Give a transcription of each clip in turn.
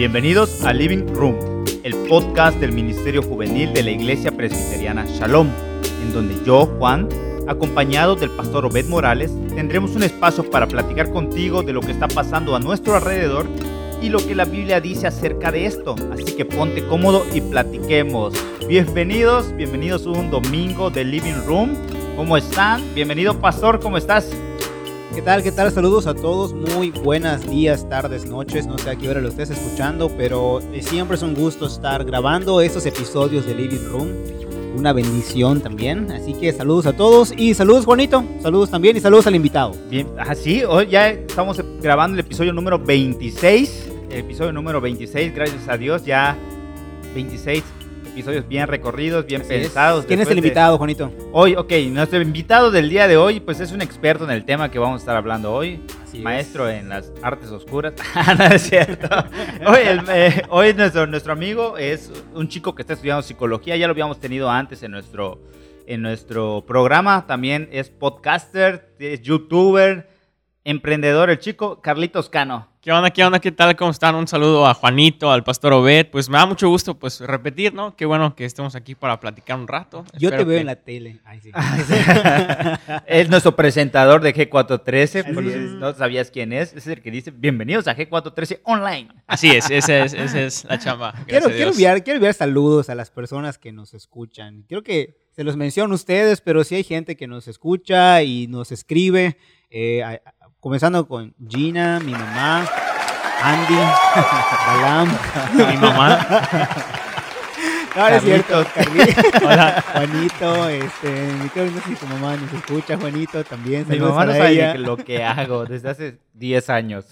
Bienvenidos a Living Room, el podcast del Ministerio Juvenil de la Iglesia Presbiteriana Shalom, en donde yo, Juan, acompañado del pastor Obed Morales, tendremos un espacio para platicar contigo de lo que está pasando a nuestro alrededor y lo que la Biblia dice acerca de esto. Así que ponte cómodo y platiquemos. Bienvenidos, bienvenidos a un domingo de Living Room. ¿Cómo están? Bienvenido, pastor, ¿cómo estás? ¿Qué tal? ¿Qué tal? Saludos a todos. Muy buenos días, tardes, noches. No sé a qué hora lo estés escuchando, pero eh, siempre es un gusto estar grabando estos episodios de Living Room. Una bendición también. Así que saludos a todos y saludos Juanito. Saludos también y saludos al invitado. Bien, así, hoy ya estamos grabando el episodio número 26. El episodio número 26, gracias a Dios, ya 26 episodios bien recorridos, bien Así es. pensados. ¿Quién es el de- invitado, Juanito? Hoy, ok, nuestro invitado del día de hoy, pues es un experto en el tema que vamos a estar hablando hoy. Así es. Maestro en las artes oscuras. Ah, no es cierto. Hoy, el- eh, hoy nuestro, nuestro amigo es un chico que está estudiando psicología. Ya lo habíamos tenido antes en nuestro, en nuestro programa. También es podcaster, es youtuber, emprendedor. El chico Carlitos Cano. ¿Qué onda? ¿Qué onda? ¿Qué tal? ¿Cómo están? Un saludo a Juanito, al pastor Obed. Pues me da mucho gusto pues repetir, ¿no? Qué bueno que estemos aquí para platicar un rato. Yo te veo que- en la tele. Ay, sí. es nuestro presentador de G413. Por si no sabías quién es. Es el que dice bienvenidos a G413 Online. Así es, esa es, esa es la chamba. gracias Quiero, quiero, enviar, quiero enviar saludos a las personas que nos escuchan. Quiero que se los menciono a ustedes, pero sí hay gente que nos escucha y nos escribe. eh, a- comenzando con Gina, mi mamá, Andy, Balam. Mi mamá. No, no es cierto, Hola, Juanito, este, creo que no sé si tu mamá nos escucha, Juanito también. Mi mamá no sabe ella. lo que hago desde hace 10 años.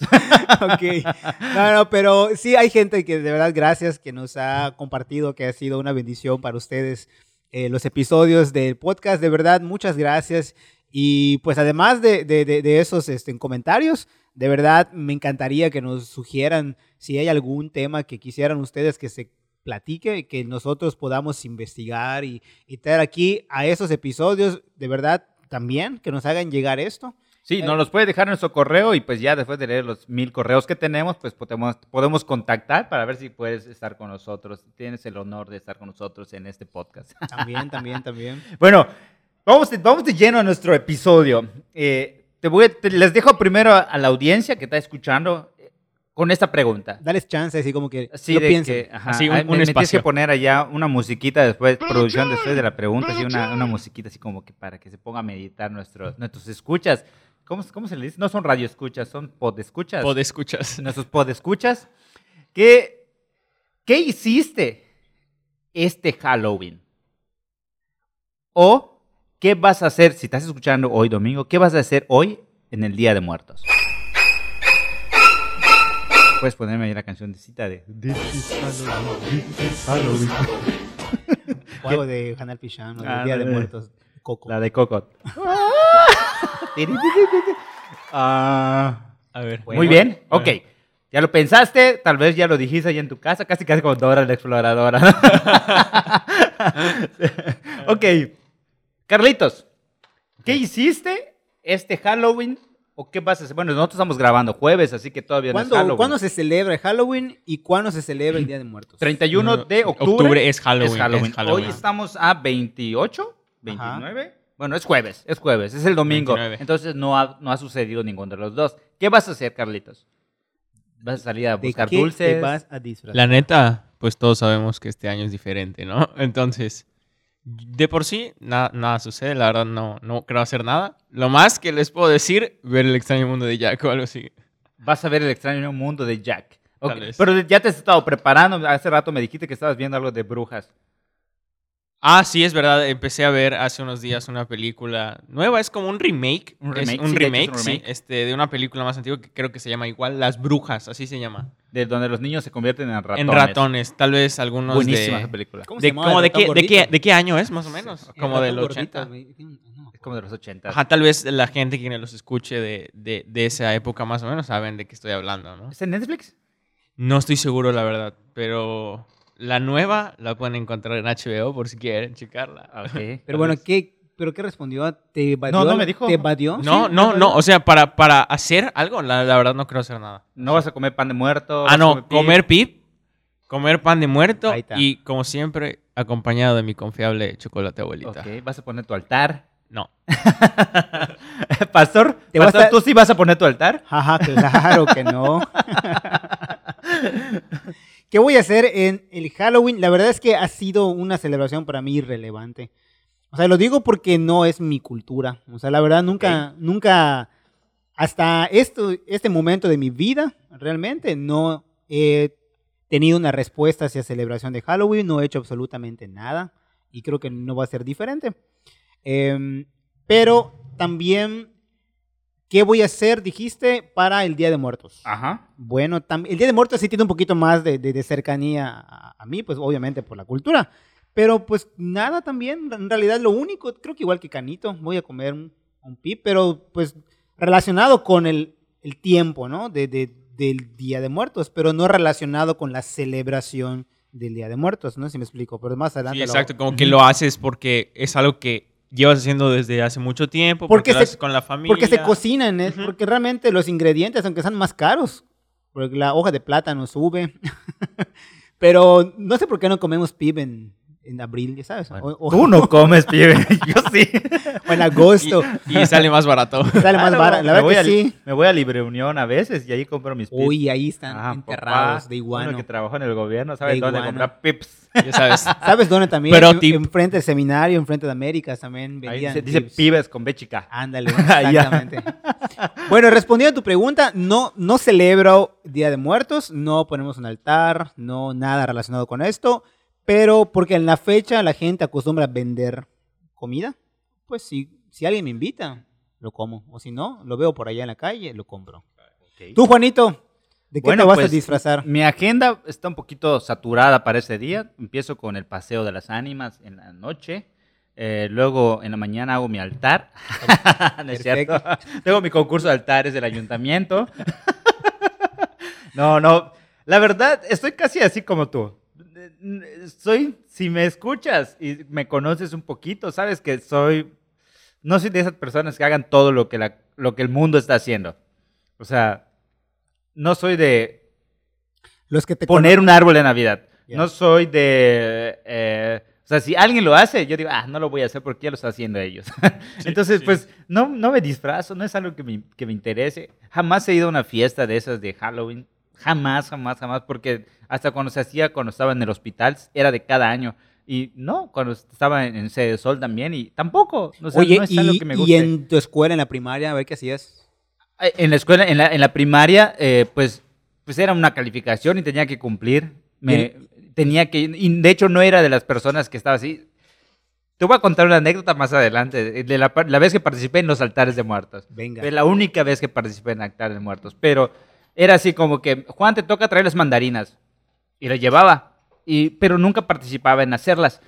Ok. No, no, pero sí hay gente que de verdad gracias que nos ha compartido que ha sido una bendición para ustedes eh, los episodios del podcast. De verdad, muchas gracias. Y pues además de, de- de- de esos este, comentarios, de verdad me encantaría que nos sugieran si hay algún tema que quisieran ustedes que se platique, que nosotros podamos investigar y, y traer aquí a esos episodios, de verdad también, que nos hagan llegar esto. Sí, nos los puede dejar en nuestro correo y pues ya después de leer los mil correos que tenemos, pues podemos, podemos contactar para ver si puedes estar con nosotros. Tienes el honor de estar con nosotros en este podcast. También, también, también. bueno, vamos de, vamos de lleno a nuestro episodio. Eh, te voy, a- te- les dejo primero a, a la audiencia que está escuchando eh, con esta pregunta. Dales chance, así como que Sí, lo piensen. que, ajá, Así, un- un me, me tienes que espacio. poner allá una musiquita después, producción después de la pregunta, así una, una musiquita así como que para que se ponga a meditar nuestros, nuestros escuchas. ¿Cómo, ¿Cómo se le dice? No son radio escuchas, son pod escuchas. Pod escuchas. nuestros pod escuchas. ¿Qué, ¿Qué hiciste este Halloween? ¿O qué vas a hacer, si estás escuchando hoy domingo, qué vas a hacer hoy en el Día de Muertos? Puedes ponerme ahí la canción de cita de This is Halloween, this is Halloween. O algo de Hanal Pichano, Ah, del Día de Muertos, Coco. La de Cocot. Ah, A ver. muy bien, a ok. Ya lo pensaste, tal vez ya lo dijiste ahí en tu casa, casi casi como Dora la exploradora. ok. Carlitos, ¿qué hiciste este Halloween o qué vas a hacer? Bueno, nosotros estamos grabando jueves, así que todavía no es ¿Cuándo, Halloween. cuándo se celebra el Halloween y cuándo se celebra el Día de Muertos? 31 de octubre. Octubre es Halloween, Es Halloween. es Halloween. Hoy estamos a 28, 29. Bueno, es jueves, es jueves, es el domingo. 29. Entonces no ha, no ha sucedido ninguno de los dos. ¿Qué vas a hacer, Carlitos? ¿Vas a salir a ¿De buscar qué dulces? te vas a disfrazar? La neta, pues todos sabemos que este año es diferente, ¿no? Entonces, de por sí, na- nada sucede. La verdad, no, no creo hacer nada. Lo más que les puedo decir, ver el extraño mundo de Jack o algo así. Vas a ver el extraño mundo de Jack. Ok, Tal vez. Pero ya te has estado preparando. Hace rato me dijiste que estabas viendo algo de brujas. Ah, sí, es verdad. Empecé a ver hace unos días una película nueva. Es como un remake. Un Es remake, un sí, de es remake, un sí, este, de una película más antigua que creo que se llama igual Las Brujas, así se llama. De donde los niños se convierten en ratones. En ratones. Tal vez algunos Buenísima de... esa película. ¿Cómo se de, como de, qué, de, qué, gordito? ¿De qué año es, más o menos? Como del ratón gordito, 80. me- no, no. Es como de los 80. Ajá, tal vez la gente que los escuche de, de, de esa época más o menos saben de qué estoy hablando, ¿no? ¿Es en Netflix? No estoy seguro, la verdad, pero la nueva la pueden encontrar en HBO por si quieren checarla. Ok. Pero bueno. ¿qué, ¿pero qué respondió? ¿Te evadió? No, no me dijo. ¿Te evadió? No, Sí, no, no, o sea, para, para hacer algo, la, la verdad no creo hacer nada. ¿No vas a comer pan de muerto? Ah, ¿Vas a no, pip? comer pip, comer pan de muerto Ahí está. y, como siempre, acompañado de mi confiable chocolate abuelita. Ok, vas a poner tu altar. No. Pastor, Te vas Pastor, a- ¿tú sí vas a poner tu altar? Ajá, claro que no. ¿Qué voy a hacer en el Halloween? La verdad es que ha sido una celebración para mí irrelevante. O sea, lo digo porque no es mi cultura. O sea, la verdad nunca, nunca, hasta esto, este momento de mi vida, realmente no he tenido una respuesta hacia celebración de Halloween, no he hecho absolutamente nada y creo que no va a ser diferente. Em, pero también, ¿qué voy a hacer, dijiste, para el Día de Muertos? Ajá. Bueno, el Día de Muertos sí tiene un poquito más de, de- de cercanía a, a mí, pues obviamente por la cultura. Pero pues nada también, en realidad lo único, creo que igual que Canito, voy a comer un, un pip, pero pues relacionado con el, el tiempo, ¿no? De, de- del Día de Muertos, pero no relacionado con la celebración del Día de Muertos, ¿no? Si me explico, pero más adelante. Sí, lo- exacto. Como que lo haces porque es algo que llevas haciendo desde hace mucho tiempo. Porque Porque, se- con la familia. Porque se cocinan, ¿eh? Ujú. porque realmente los ingredientes, aunque sean más caros, porque la hoja de plátano sube, pero no sé por qué no comemos pib en, abril, ya sabes, Bueno, o, o- Tú no comes, pibe. Yo sí. o en agosto, Y, y sale más barato. sale más Claro, barato, la me voy verdad que a, sí. Me voy a Libre Unión a veces y ahí compro mis pips. Uy, ahí están Ajá, enterrados papá, de iguano. Uno que trabajó en el gobierno sabe De dónde comprar pips. Ya sabes. ¿Sabes dónde también? Pero Enfrente del seminario, enfrente de Américas también Ahí vendían dice, dice pibs. pibes con B chica. Ándale, exactamente. bueno, respondiendo a tu pregunta, no, no celebro Día de Muertos, no ponemos un altar, no nada relacionado con esto, pero porque en la fecha la gente acostumbra a vender comida, pues si, si alguien me invita, lo como, o si no, lo veo por allá en la calle, lo compro. Tú, Juanito, ¿de qué Bueno, te vas a pues, disfrazar? Mi agenda está un poquito saturada para ese día. Empiezo con el paseo de las ánimas en la noche. Eh, luego en la mañana hago mi altar. no es cierto. Tengo mi concurso de altares del ayuntamiento. no, no. La verdad, estoy casi así como tú. Soy, si me escuchas y me conoces un poquito, sabes que soy, no soy de esas personas que hagan todo lo que, la- lo que el mundo está haciendo. O sea, no soy de Los que te poner un árbol de Navidad. No soy de... eh, o sea, si alguien lo hace, yo digo, ah, no lo voy a hacer porque ya lo están haciendo ellos. Entonces, sí. pues, no, no me disfrazo, no es algo que me, que me interese. Jamás he ido a una fiesta de esas de Halloween. Jamás, jamás, jamás. Porque hasta cuando se hacía, cuando estaba en el hospital, era de cada año. Y no, cuando estaba en, en Sede Sol también. Y tampoco. O sea, Oye, no es algo y, que me y guste. en tu escuela, en la primaria, a ver qué hacías. Eh, En la escuela, en la, en la primaria, eh, pues, pues era una calificación y tenía que cumplir. Me, tenía que, y de hecho no era de las personas que estaba así. Te voy a contar una anécdota más adelante, de la, la vez que participé en los altares de muertos. Venga. Fue la única vez que participé en altares de muertos. Pero era así como que, Juan, te toca traer las mandarinas. Y las llevaba. Y, pero nunca participaba en hacerlas.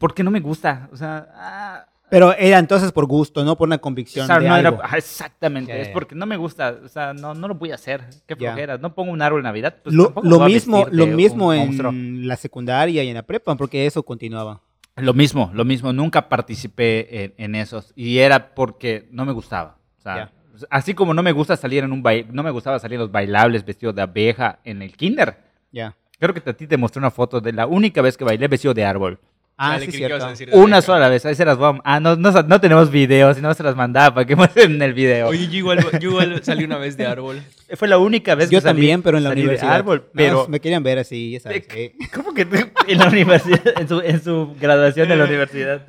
Porque no me gusta. O sea, ah, Pero era entonces por gusto, no por una convicción o sea, de no era- algo. ajá, exactamente, es porque no me gusta, o sea, no, no lo voy a hacer, qué flojera, no pongo un árbol de Navidad, pues lo, lo mismo, lo mismo un en monstruo. la secundaria y en la prepa, porque eso continuaba. Lo mismo, lo mismo, nunca participé en, en esos y era porque no me gustaba, o sea, así como no me gusta salir en un baile, no me gustaba salir en los bailables vestido de abeja en el kinder. Ya. Creo que a ti te mostré una foto de la única vez que bailé vestido de árbol. Ah, sí, cierto. Una abeja. sola vez, ahí se las voy a... Ah, no, no, no tenemos videos, si no se las mandaba para que muestren el video. Oye, yo igual, yo igual salí una vez de árbol. Fue la única vez Yo que salí- también, pero en la salí de universidad. árbol, No, pero... me querían ver así, ya sabes. Eh. ¿Cómo que tú- en la universidad, en su, en su graduación de la universidad?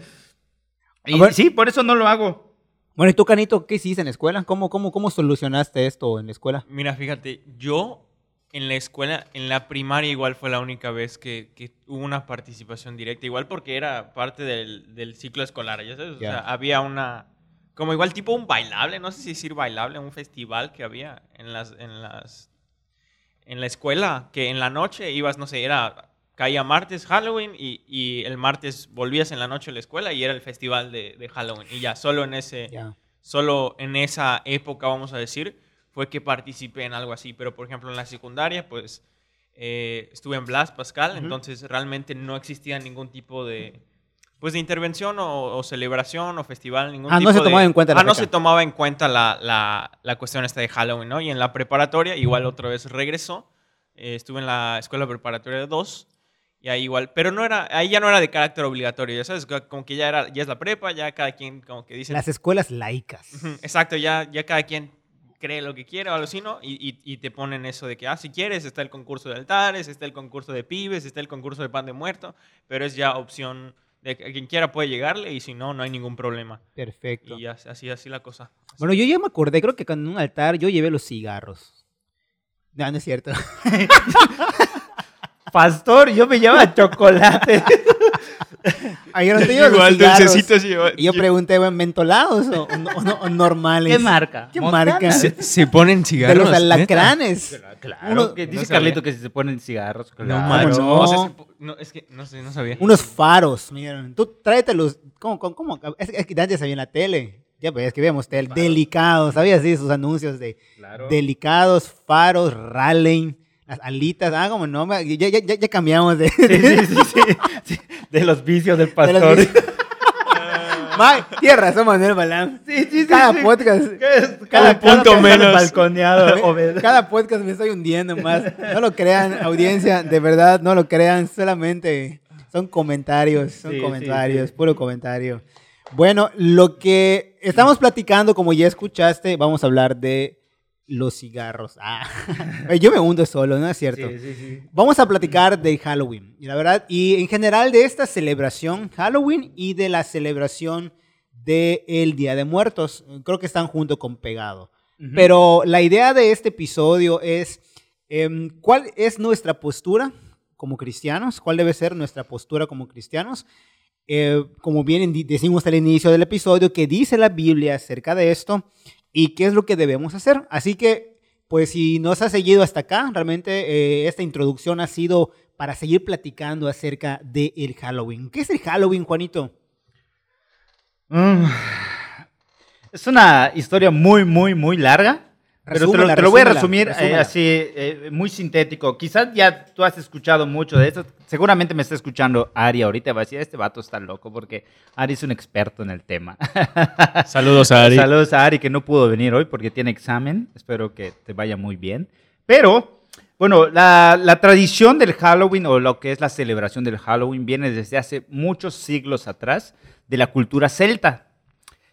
Y sí, por eso no lo hago. Bueno, ¿y tú, Canito, qué hiciste en la escuela? ¿Cómo, cómo, cómo solucionaste esto en la escuela? Mira, fíjate, yo en la escuela, en la primaria igual fue la única vez que, que hubo una participación directa, igual porque era parte del, del ciclo escolar, ya sabes, o sea, había una, como igual tipo un bailable, no sé si decir bailable, un festival que había en las, en las, en la escuela, que en la noche ibas, no sé, era, caía martes Halloween y, y el martes volvías en la noche a la escuela y era el festival de, de Halloween, y ya, solo en ese Ya. solo en esa época, vamos a decir, fue que participé en algo así. Pero, por ejemplo, en la secundaria, pues eh, estuve en Blas Pascal, entonces realmente no existía ningún tipo de, pues, de intervención o, o celebración o festival. Ningún Ah, no tipo se de- tomaba en cuenta la Ah, no fecha. se tomaba en cuenta la, la, la cuestión esta de Halloween, ¿no? Y en la preparatoria, igual otra vez regresó. eh, estuve en la escuela preparatoria de 2 y ahí igual, pero no era, ahí ya no era de carácter obligatorio, ya sabes, como que ya, era, ya es la prepa, ya cada quien como que dice... Las escuelas laicas. Exacto, ya, ya cada quien cree lo que quiere o algo así, ¿no? Y, y- y te ponen eso de que, ah, si quieres, está el concurso de altares, está el concurso de pibes, está el concurso de pan de muerto, pero es ya opción de que quien quiera puede llegarle y si no, no hay ningún problema. Perfecto. Y así, así, la cosa. Bueno, yo ya me acordé, creo que con un altar yo llevé los cigarros. No, no es cierto. Pastor, yo me llamo chocolate. Ay, yo no te llevo los Igual cigarros. dulcecitos y- Y yo pregunté, bueno, ¿mentolados o, o no- o no- o normales? ¿Qué marca? ¿Qué Montana. marca? ¿Se, se ponen De cigarros? los ¿neta? alacranes. Claro, Uno- que no dice. Carlito que si se ponen cigarros. No, claro. no? O sea, se po- no, es que no sé, no sabía. Unos faros, miren. Tú tráetelos. ¿Cómo, cómo, cómo? Es, es que antes había en la tele. Ya ves, que vemos tele. Delicados. ¿Sabías? Sí, sus anuncios de Claro. delicados, faros, Raleigh, las alitas. Ah, como no, ya, ya, cambiamos de... Sí, sí, sí, sí, sí, De los vicios del de pastor. los- Ma, tienes razón, Manuel Balán. Sí, sí, sí, Cada sí. podcast. Cada Un punto cada menos. balconeado. Cada podcast me estoy hundiendo más. No lo crean, audiencia, de verdad, no lo crean, solamente son comentarios, son sí, comentarios, sí. puro comentario. Bueno, lo que estamos platicando, como ya escuchaste, vamos a hablar de los cigarros. Ah, yo me hundo solo, ¿no es cierto? Sí, sí, sí. Vamos a platicar de Halloween, y la verdad, y en general de esta celebración Halloween y de la celebración del Día de Muertos. Creo que están junto con pegado. Pero la idea de este episodio es em, cuál es nuestra postura como cristianos, cuál debe ser nuestra postura como cristianos. Eh, como bien decimos al inicio del episodio, qué dice la Biblia acerca de esto y qué es lo que debemos hacer. Así que, pues si nos has seguido hasta acá, realmente eh, esta introducción ha sido para seguir platicando acerca del Halloween. ¿Qué es el Halloween, Juanito? Mm. Es una historia muy, muy, muy larga. Pero te lo, te lo voy a resumir eh, así, eh, muy sintético. Quizás ya tú has escuchado mucho de esto. Seguramente me está escuchando Ari ahorita. Va a decir, este vato está loco porque Ari es un experto en el tema. Saludos a Ari. Saludos a Ari que no pudo venir hoy porque tiene examen. Espero que te vaya muy bien. Pero, bueno, la, la tradición del Halloween o lo que es la celebración del Halloween viene desde hace muchos siglos atrás de la cultura celta.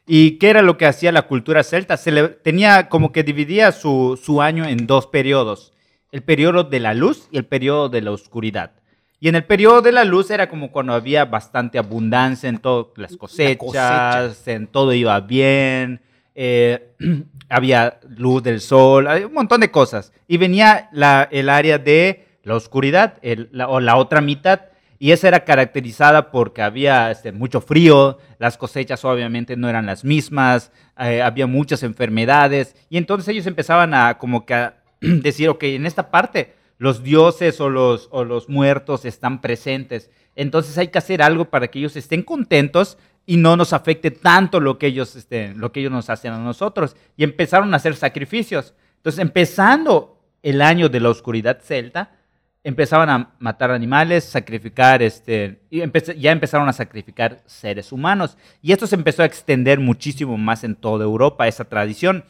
¿Y qué era lo que hacía la cultura celta? Se le- tenía como que dividía su, su año en dos periodos. El periodo de la luz y el periodo de la oscuridad. Y en el periodo de la luz era como cuando había bastante abundancia en todas las cosechas, cosecha. en todo iba bien, eh, había luz del sol, un montón de cosas. Y venía la- el área de la oscuridad, el- la- o la otra mitad, y esa era caracterizada porque había este, mucho frío, las cosechas obviamente no eran las mismas, eh, había muchas enfermedades, y entonces ellos empezaban a como que decir, ok, en esta parte los dioses o los, o los muertos están presentes, entonces hay que hacer algo para que ellos estén contentos y no nos afecte tanto lo que ellos, este, lo que ellos nos hacen a nosotros. Y empezaron a hacer sacrificios. Entonces, empezando el año de la oscuridad celta, empezaban a matar animales, sacrificar, este, ya empezaron a sacrificar seres humanos. Y esto se empezó a extender muchísimo más en toda Europa, esa tradición,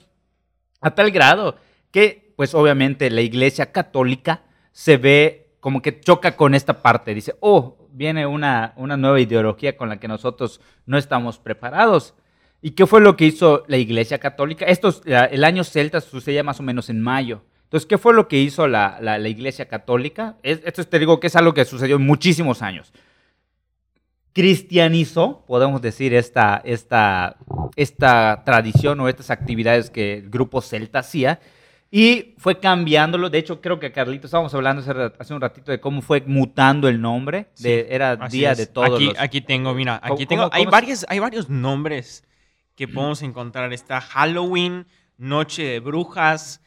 a tal grado que, pues obviamente, la iglesia católica se ve como que choca con esta parte. Dice, oh, viene una, una nueva ideología con la que nosotros no estamos preparados. ¿Y qué fue lo que hizo la iglesia católica? Esto, el año celta sucedía más o menos en mayo. Entonces, ¿qué fue lo que hizo la, la- la iglesia católica? Es- esto te digo que es algo que sucedió en muchísimos años. Cristianizó, podemos decir, esta, esta, esta tradición o estas actividades que el grupo celta hacía. Y fue cambiándolo. De hecho, creo que Carlito, estábamos hablando hace, un ratito de cómo fue mutando el nombre. De, era Así Día es. de Todos aquí, los... aquí tengo, mira, ¿Cómo- aquí tengo. cómo- hay, cómo hay varios nombres que podemos encontrar. Está Halloween, Noche de Brujas,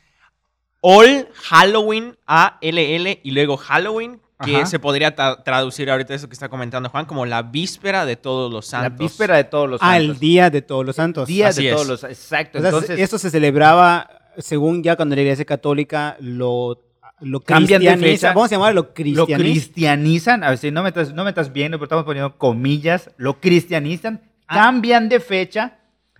All Halloween, A-L-L, y luego Halloween, que Ajá. se podría tra- traducir ahorita eso que está comentando Juan, como la víspera de todos los La santos. víspera de Todos los Ah, Santos. el Día de Todos los Santos. Día Así de es. Todos los Exacto. O sea, Entonces, esto se celebraba, según ya cuando la iglesia católica lo, lo Cambian de cristianiza. fecha. Vamos a llamarlo lo cristianiza. cristianizan, a ver si no me estás, no me estás viendo, pero estamos poniendo comillas, lo cristianizan, Ah. cambian de fecha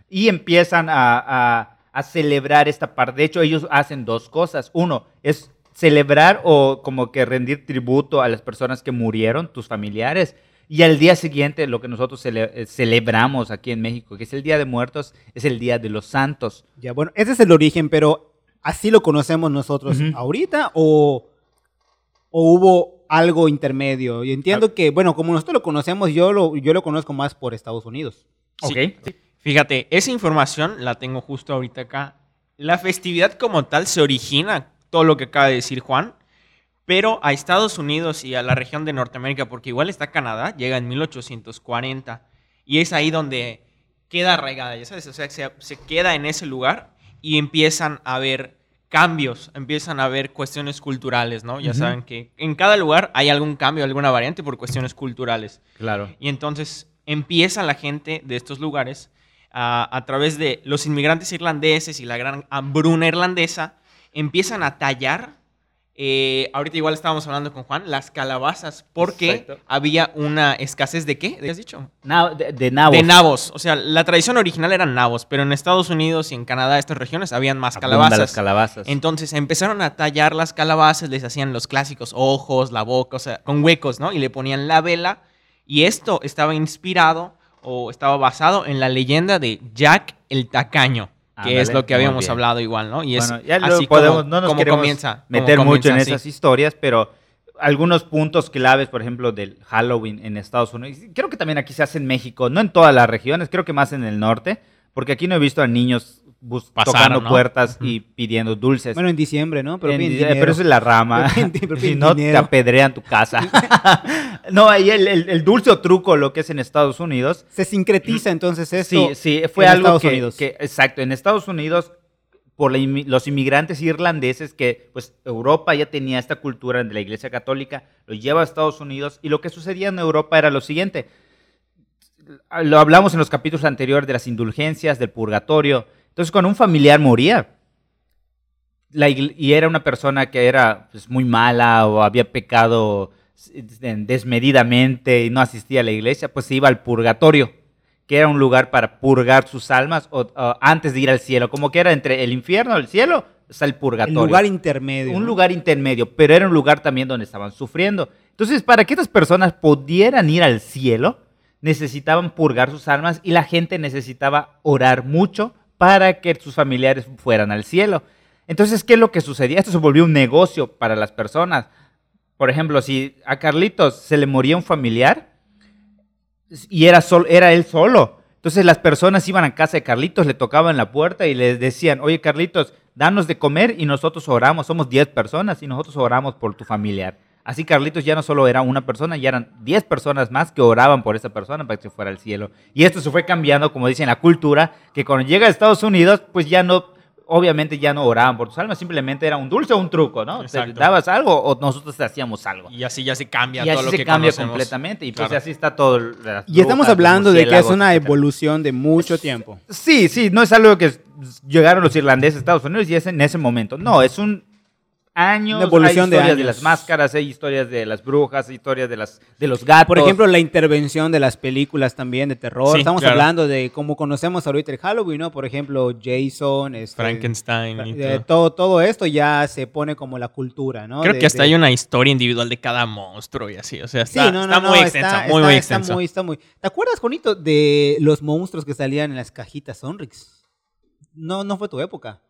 y empiezan a, a- a celebrar esta parte. De hecho, ellos hacen dos cosas. Uno es celebrar o como que rendir tributo a las personas que murieron, tus familiares. Y al día siguiente, lo que nosotros cele- eh, celebramos aquí en México, que es el Día de Muertos, es el Día de los Santos. Ya, bueno, ese es el origen, pero ¿así lo conocemos nosotros Ujú. ahorita o, o hubo algo intermedio? Y entiendo que, bueno, como nosotros lo conocemos, yo lo, yo lo conozco más por Estados Unidos. Sí. Fíjate, esa información la tengo justo ahorita acá. La festividad como tal se origina, todo lo que acaba de decir Juan, pero a Estados Unidos y a la región de Norteamérica, porque igual está Canadá, llega en 1840 y es ahí donde queda arraigada, ya sabes, o sea, se, se queda en ese lugar y empiezan a haber cambios, empiezan a haber cuestiones culturales, ¿no? Ya saben que en cada lugar hay algún cambio, alguna variante por cuestiones culturales. Claro. Y entonces empieza la gente de estos lugares a, a través de los inmigrantes irlandeses y la gran hambruna irlandesa, empiezan a tallar. eh, ahorita igual estábamos hablando con Juan, las calabazas, porque había una escasez de qué, ¿de qué has dicho? Na- de, de nabos. De nabos. O sea, la tradición original eran nabos, pero en Estados Unidos y en Canadá, estas regiones, habían más calabazas. las calabazas. Entonces empezaron a tallar las calabazas, les hacían los clásicos ojos, la boca, o sea, con huecos, ¿no? Y le ponían la vela. Y esto estaba inspirado o estaba basado en la leyenda de Jack el Tacaño, que Ándale, es lo que habíamos hablado igual, ¿no? Y es ya así podemos, como, no nos como comienza. como meter mucho en sí. esas historias, pero algunos puntos claves, por ejemplo, del Halloween en Estados Unidos, creo que también aquí se hace en México, no en todas las regiones, creo que más en el norte, porque aquí no he visto a niños tocando ¿no? puertas y pidiendo dulces. Bueno, en diciembre, ¿no? Pero, En- bien dinero. pero eso es la rama. Pero piden- pero si no, te apedrean tu casa. no, ahí el, el- el dulce o truco, lo que es en Estados Unidos, Se sincretiza entonces esto. Sí, sí, fue en algo Estados que, Unidos. que- exacto, en Estados Unidos, por los inmigrantes irlandeses, que pues Europa ya tenía esta cultura de la Iglesia Católica, lo lleva a Estados Unidos, y lo que sucedía en Europa era lo siguiente, lo hablamos en los capítulos anteriores de las indulgencias, del purgatorio, entonces cuando un familiar moría, la y era una persona que era pues, muy mala o había pecado desmedidamente y no asistía a la iglesia, pues se iba al purgatorio, que era un lugar para purgar sus almas o, o antes de ir al cielo, como que era entre el infierno y el cielo, está el purgatorio. lugar intermedio. un ¿no? lugar intermedio, pero era un lugar también donde estaban sufriendo. Entonces, para que estas personas pudieran ir al cielo, necesitaban purgar sus almas y la gente necesitaba orar mucho para que sus familiares fueran al cielo. Entonces, ¿qué es lo que sucedía? Esto se volvió un negocio para las personas. Por ejemplo, si a Carlitos se le moría un familiar y era, sol- era él solo, entonces las personas iban a casa de Carlitos, le tocaban la puerta y le decían, oye Carlitos, danos de comer y nosotros oramos, somos 10 personas y nosotros oramos por tu familiar. Así Carlitos ya no solo era una persona, ya eran 10 personas más que oraban por esa persona para que se fuera al cielo. Y esto se fue cambiando, como dicen, la cultura, que cuando llega a Estados Unidos, pues ya no, obviamente ya no oraban por tus almas, simplemente era un dulce o un truco, ¿no? Te dabas algo o nosotros te hacíamos algo. Y así ya se cambia Y todo así lo se que cambia conocemos. completamente. Y pues Claro. así está todo. las Y estamos hablando de que es una evolución de mucho tiempo. Sí, sí, no es algo que llegaron los irlandeses a Estados Unidos y es en ese momento. No, es un años, Una evolución hay de historias de, años. las máscaras, hay historias de las brujas, hay historias de las de los gatos. Por ejemplo, la intervención de las películas también de terror. Sí, Estamos claro. hablando de cómo conocemos ahorita el Halloween, ¿no? Por ejemplo, Jason, este, Frankenstein y eh, todo. todo, todo esto ya se pone como la cultura, ¿no? Creo De- que hasta de- hay una historia individual de cada monstruo y así. O sea, está, no, no, está no, muy extensa, está- muy, muy está extensa. muy- está muy- ¿Te acuerdas, Juanito, de los monstruos que salían en las cajitas Sonrix? No, no fue tu época.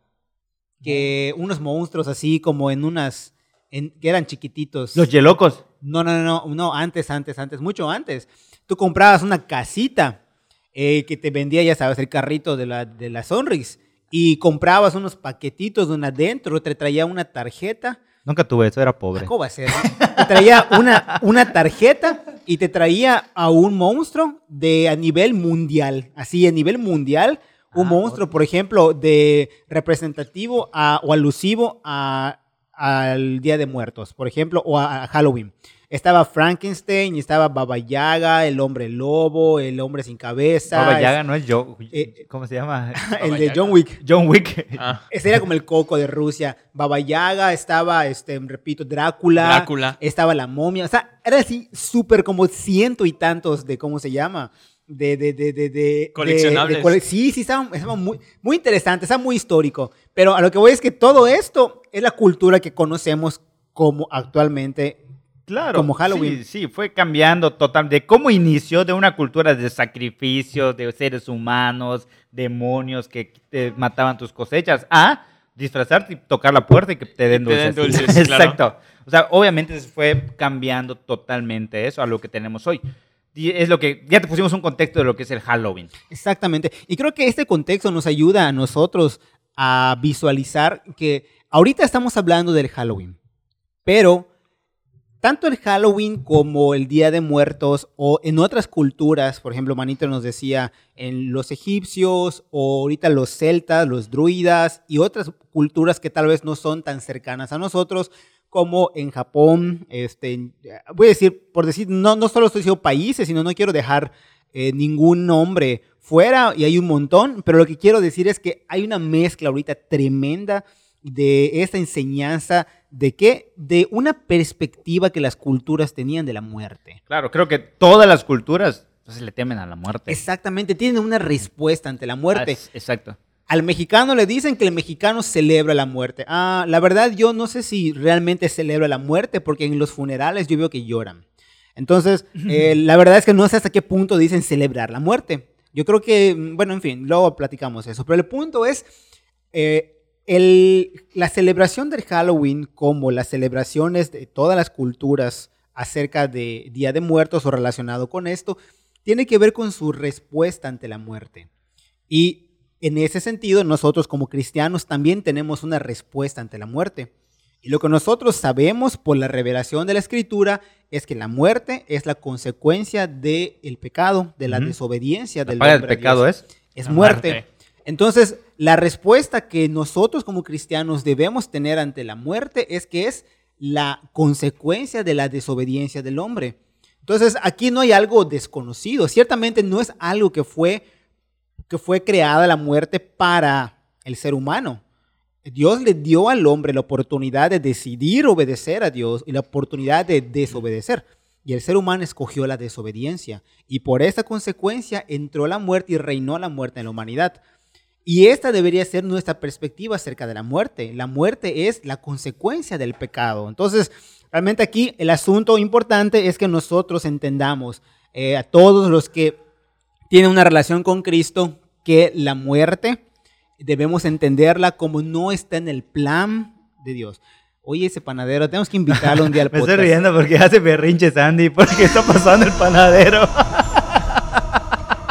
Que unos monstruos así como en unas... en- que eran chiquititos. los yelocos. No, no, no, no, no, antes, antes, antes, mucho antes. Tú comprabas una casita eh, que te vendía, ya sabes, el carrito de la, de la Sonrix y comprabas unos paquetitos donde adentro te traía una tarjeta. Nunca tuve eso, era pobre. ¿Cómo va a ser? Te traía una, una tarjeta y te traía a un monstruo de a nivel mundial, así a nivel mundial, un Ah, monstruo, por ejemplo, de representativo a- o alusivo a- al Día de Muertos, por ejemplo, o a, a Halloween. Estaba Frankenstein, estaba Baba Yaga, el hombre lobo, el hombre sin cabeza. Baba Yaga no es yo. Eh, ¿Cómo se llama? el Baba de Yaga. John Wick. John Wick. Ah, Ese era como el coco de Rusia. Baba Yaga, estaba, este, repito, Drácula. Drácula. Estaba la momia. O sea, era así súper como ciento y tantos de cómo se llama. De, de, de, de, de- Coleccionables. de cole- sí, sí, estaba, estaba muy, muy interesante, está muy histórico. Pero a lo que voy es que todo esto es la cultura que conocemos como actualmente. Claro. Como Halloween. Sí, sí, fue cambiando total. De cómo inició de una cultura de sacrificios, de seres humanos, demonios que te mataban tus cosechas, a disfrazarte y tocar la puerta y que te den te den dulces. dulces, claro. Exacto. O sea, obviamente se fue cambiando totalmente eso a lo que tenemos hoy. Es lo que, ya te pusimos un contexto de lo que es el Halloween. Exactamente. Y creo que este contexto nos ayuda a nosotros a visualizar que ahorita estamos hablando del Halloween, pero tanto el Halloween como el Día de Muertos o en otras culturas, por ejemplo, Manito nos decía en los egipcios o ahorita los celtas, los druidas y otras culturas que tal vez no son tan cercanas a nosotros, como en Japón, este, voy a decir, por decir, no, no solo estoy diciendo países, sino no quiero dejar eh, ningún nombre fuera y hay un montón, pero lo que quiero decir es que hay una mezcla ahorita tremenda de esta enseñanza de qué? De una perspectiva que las culturas tenían de la muerte. Claro, creo que todas las culturas pues, le temen a la muerte. Exactamente, tienen una respuesta ante la muerte. Ah, exacto. Al mexicano le dicen que el mexicano celebra la muerte. Ah, la verdad yo no sé si realmente celebra la muerte porque en los funerales yo veo que lloran. Entonces, eh, la verdad es que no sé hasta qué punto dicen celebrar la muerte. Yo creo que, mm, bueno, en fin, luego platicamos eso. Pero el punto es, eh, el- la celebración del Halloween como las celebraciones de todas las culturas acerca de Día de Muertos o relacionado con esto, tiene que ver con su respuesta ante la muerte. Y en ese sentido, nosotros como cristianos también tenemos una respuesta ante la muerte. Y lo que nosotros sabemos por la revelación de la Escritura es que la muerte es la consecuencia del pecado, de la desobediencia del hombre a pecado es. es muerte. muerte. Entonces, la respuesta que nosotros como cristianos debemos tener ante la muerte es que es la consecuencia de la desobediencia del hombre. Entonces, aquí no hay algo desconocido. Ciertamente no es algo que fue, que fue creada la muerte para el ser humano. Dios le dio al hombre la oportunidad de decidir obedecer a Dios y la oportunidad de desobedecer. Y el ser humano escogió la desobediencia. Y por esa consecuencia entró la muerte y reinó la muerte en la humanidad. Y esta debería ser nuestra perspectiva acerca de la muerte. La muerte es la consecuencia del pecado. Entonces, realmente aquí el asunto importante es que nosotros entendamos eh, a todos los que tienen una relación con Cristo que la muerte debemos entenderla como no está en el plan de Dios. Oye, ese panadero, tenemos que invitarlo un día al Me podcast. estoy riendo porque hace berrinches Andy, porque está pasando el panadero.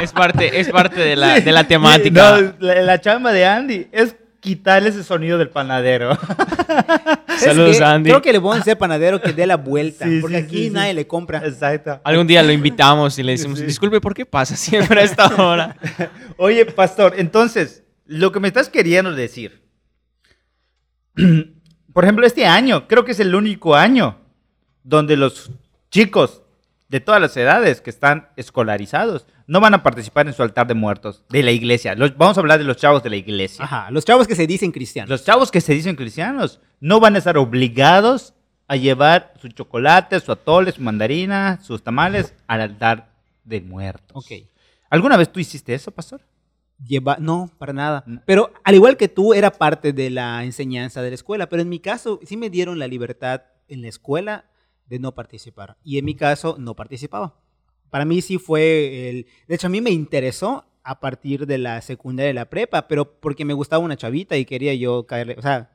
Es parte, es parte de la, de la temática. No, la, la chamba de Andy es quitarle ese sonido del panadero. ¿Sabes Saludos? Andy. Creo que le vamos a al panadero que dé la vuelta, Sí, porque sí, aquí sí, sí. nadie le compra. Exacto. Algún día lo invitamos y le decimos, Sí. disculpe, ¿por qué pasa siempre a esta hora? Oye, pastor, entonces, lo que me estás queriendo decir, por ejemplo, este año, creo que es el único año donde los chicos de todas las edades que están escolarizados no van a participar en su altar de muertos de la iglesia. Los- vamos a hablar de los chavos de la iglesia. Ajá, los chavos que se dicen cristianos. Los chavos que se dicen cristianos no van a estar obligados a llevar su chocolate, su atole, su mandarina, sus tamales al altar de muertos. Ok. ¿Alguna vez tú hiciste eso, pastor? Lleva, no, para nada. No. Pero al igual que tú, era parte de la enseñanza de la escuela. Pero en mi caso, sí me dieron la libertad en la escuela de no participar. Y en mi caso, no participaba. Para mí sí fue el... De hecho, a mí me interesó a partir de la secundaria y la prepa, pero porque me gustaba una chavita y quería yo caerle. O sea,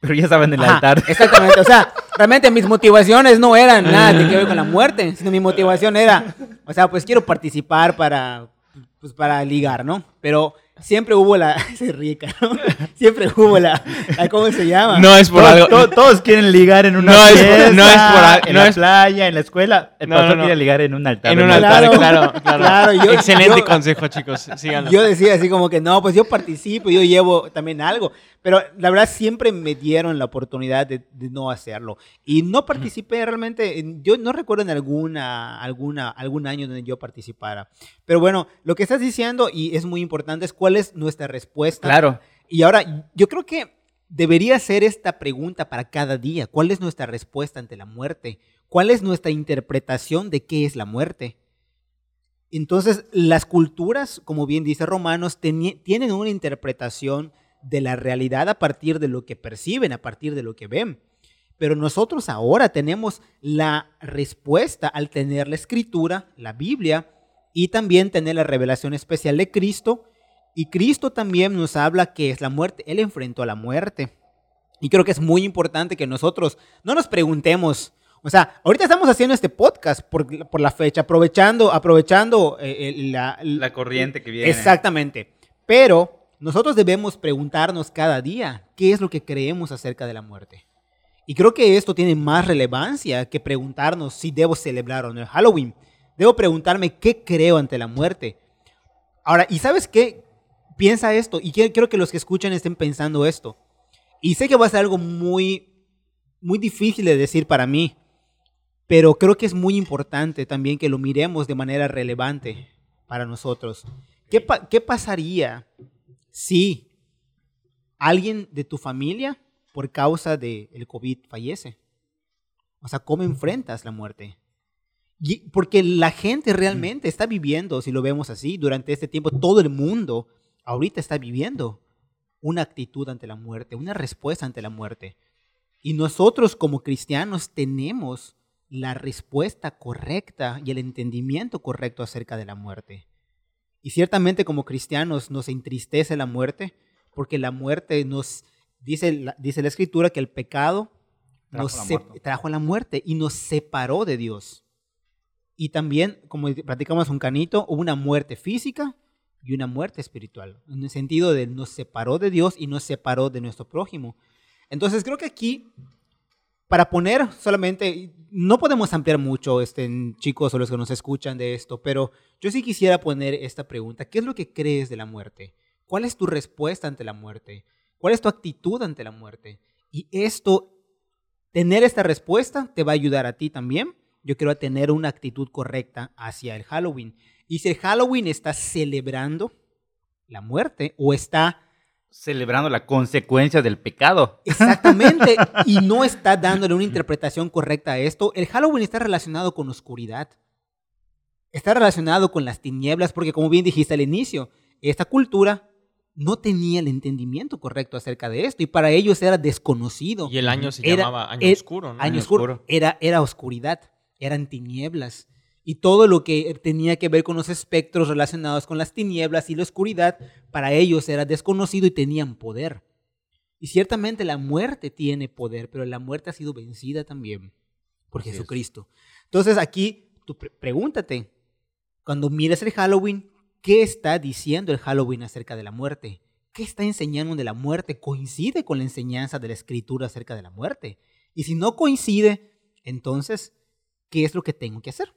Pero ya saben el Ajá, altar. Exactamente, o sea, realmente mis motivaciones no eran nada de que ver con la muerte, sino mi motivación era, o sea, pues quiero participar para, pues para ligar, ¿no? Pero siempre hubo la, se rica, ¿no? Siempre hubo la, la- ¿cómo se llama? No es por Todos, algo. to- todos quieren ligar en una No es por- fiesta, no es por al- en no la es- playa, en la escuela. El No, pastor no, no. quiere ligar en un altar. En un altar, Claro. claro, claro. Claro, yo- Excelente yo- consejo, chicos. Síganlo. Yo decía así como que no, pues yo participo, yo llevo también algo, pero la verdad siempre me dieron la oportunidad de, de no hacerlo y no participé realmente, en- yo no recuerdo en alguna, alguna, algún año donde yo participara, pero bueno, lo que estás diciendo y es muy importante es cuál es nuestra respuesta. Claro. Y ahora yo creo que debería ser esta pregunta para cada día, ¿cuál es nuestra respuesta ante la muerte? ¿Cuál es nuestra interpretación de qué es la muerte? Entonces, las culturas, como bien dice Romanos, tienen una interpretación de la realidad a partir de lo que perciben, a partir de lo que ven. Pero nosotros ahora tenemos la respuesta al tener la escritura, la Biblia, y también tener la revelación especial de Cristo. Y Cristo también nos habla que es la muerte. Él enfrentó a la muerte. Y creo que es muy importante que nosotros no nos preguntemos, o sea, ahorita estamos haciendo este podcast por, por la fecha, aprovechando, aprovechando eh, la, la corriente que viene. Exactamente. Pero nosotros debemos preguntarnos cada día qué es lo que creemos acerca de la muerte. Y creo que esto tiene más relevancia que preguntarnos si debo celebrar o no el Halloween. Debo preguntarme qué creo ante la muerte. Ahora, ¿y sabes qué? Piensa esto, y quiero que los que escuchan estén pensando esto. Y sé que va a ser algo muy, muy difícil de decir para mí, pero creo que es muy importante también que lo miremos de manera relevante para nosotros. ¿Qué, qué pasaría si alguien de tu familia por causa del el COVID fallece? O sea, ¿cómo enfrentas la muerte? Porque la gente realmente está viviendo, si lo vemos así, durante este tiempo, todo el mundo ahorita está viviendo una actitud ante la muerte, una respuesta ante la muerte. Y nosotros como cristianos tenemos la respuesta correcta y el entendimiento correcto acerca de la muerte. Y ciertamente como cristianos nos entristece la muerte, porque la muerte nos, dice la, dice la escritura, que el pecado trajo nos la trajo la muerte y nos separó de Dios. Y también, como platicamos un canito, hubo una muerte física y una muerte espiritual, en el sentido de nos separó de Dios y nos separó de nuestro prójimo. Entonces creo que aquí para poner solamente, no podemos ampliar mucho, este, chicos o los que nos escuchan de esto, pero yo sí quisiera poner esta pregunta. ¿Qué es lo que crees de la muerte? ¿Cuál es tu respuesta ante la muerte? ¿Cuál es tu actitud ante la muerte? Y esto, tener esta respuesta te va a ayudar a ti también. Yo quiero tener una actitud correcta hacia el Halloween. Y si el Halloween está celebrando la muerte o está celebrando la consecuencia del pecado. Exactamente. Y no está dándole una interpretación correcta a esto. El Halloween está relacionado con oscuridad. Está relacionado con las tinieblas, porque como bien dijiste al inicio, esta cultura no tenía el entendimiento correcto acerca de esto y para ellos era desconocido. Y el año se llamaba Año Oscuro, ¿no? Año, oscuro. Era, era oscuridad, eran tinieblas y todo lo que tenía que ver con los espectros relacionados con las tinieblas y la oscuridad, para ellos era desconocido y tenían poder. Y ciertamente la muerte tiene poder, pero la muerte ha sido vencida también por Jesucristo. Entonces aquí, tú pregúntate, cuando miras el Halloween, ¿qué está diciendo el Halloween acerca de la muerte? ¿Qué está enseñando de la muerte? ¿Coincide con la enseñanza de la escritura acerca de la muerte? Y si no coincide, entonces, ¿qué es lo que tengo que hacer?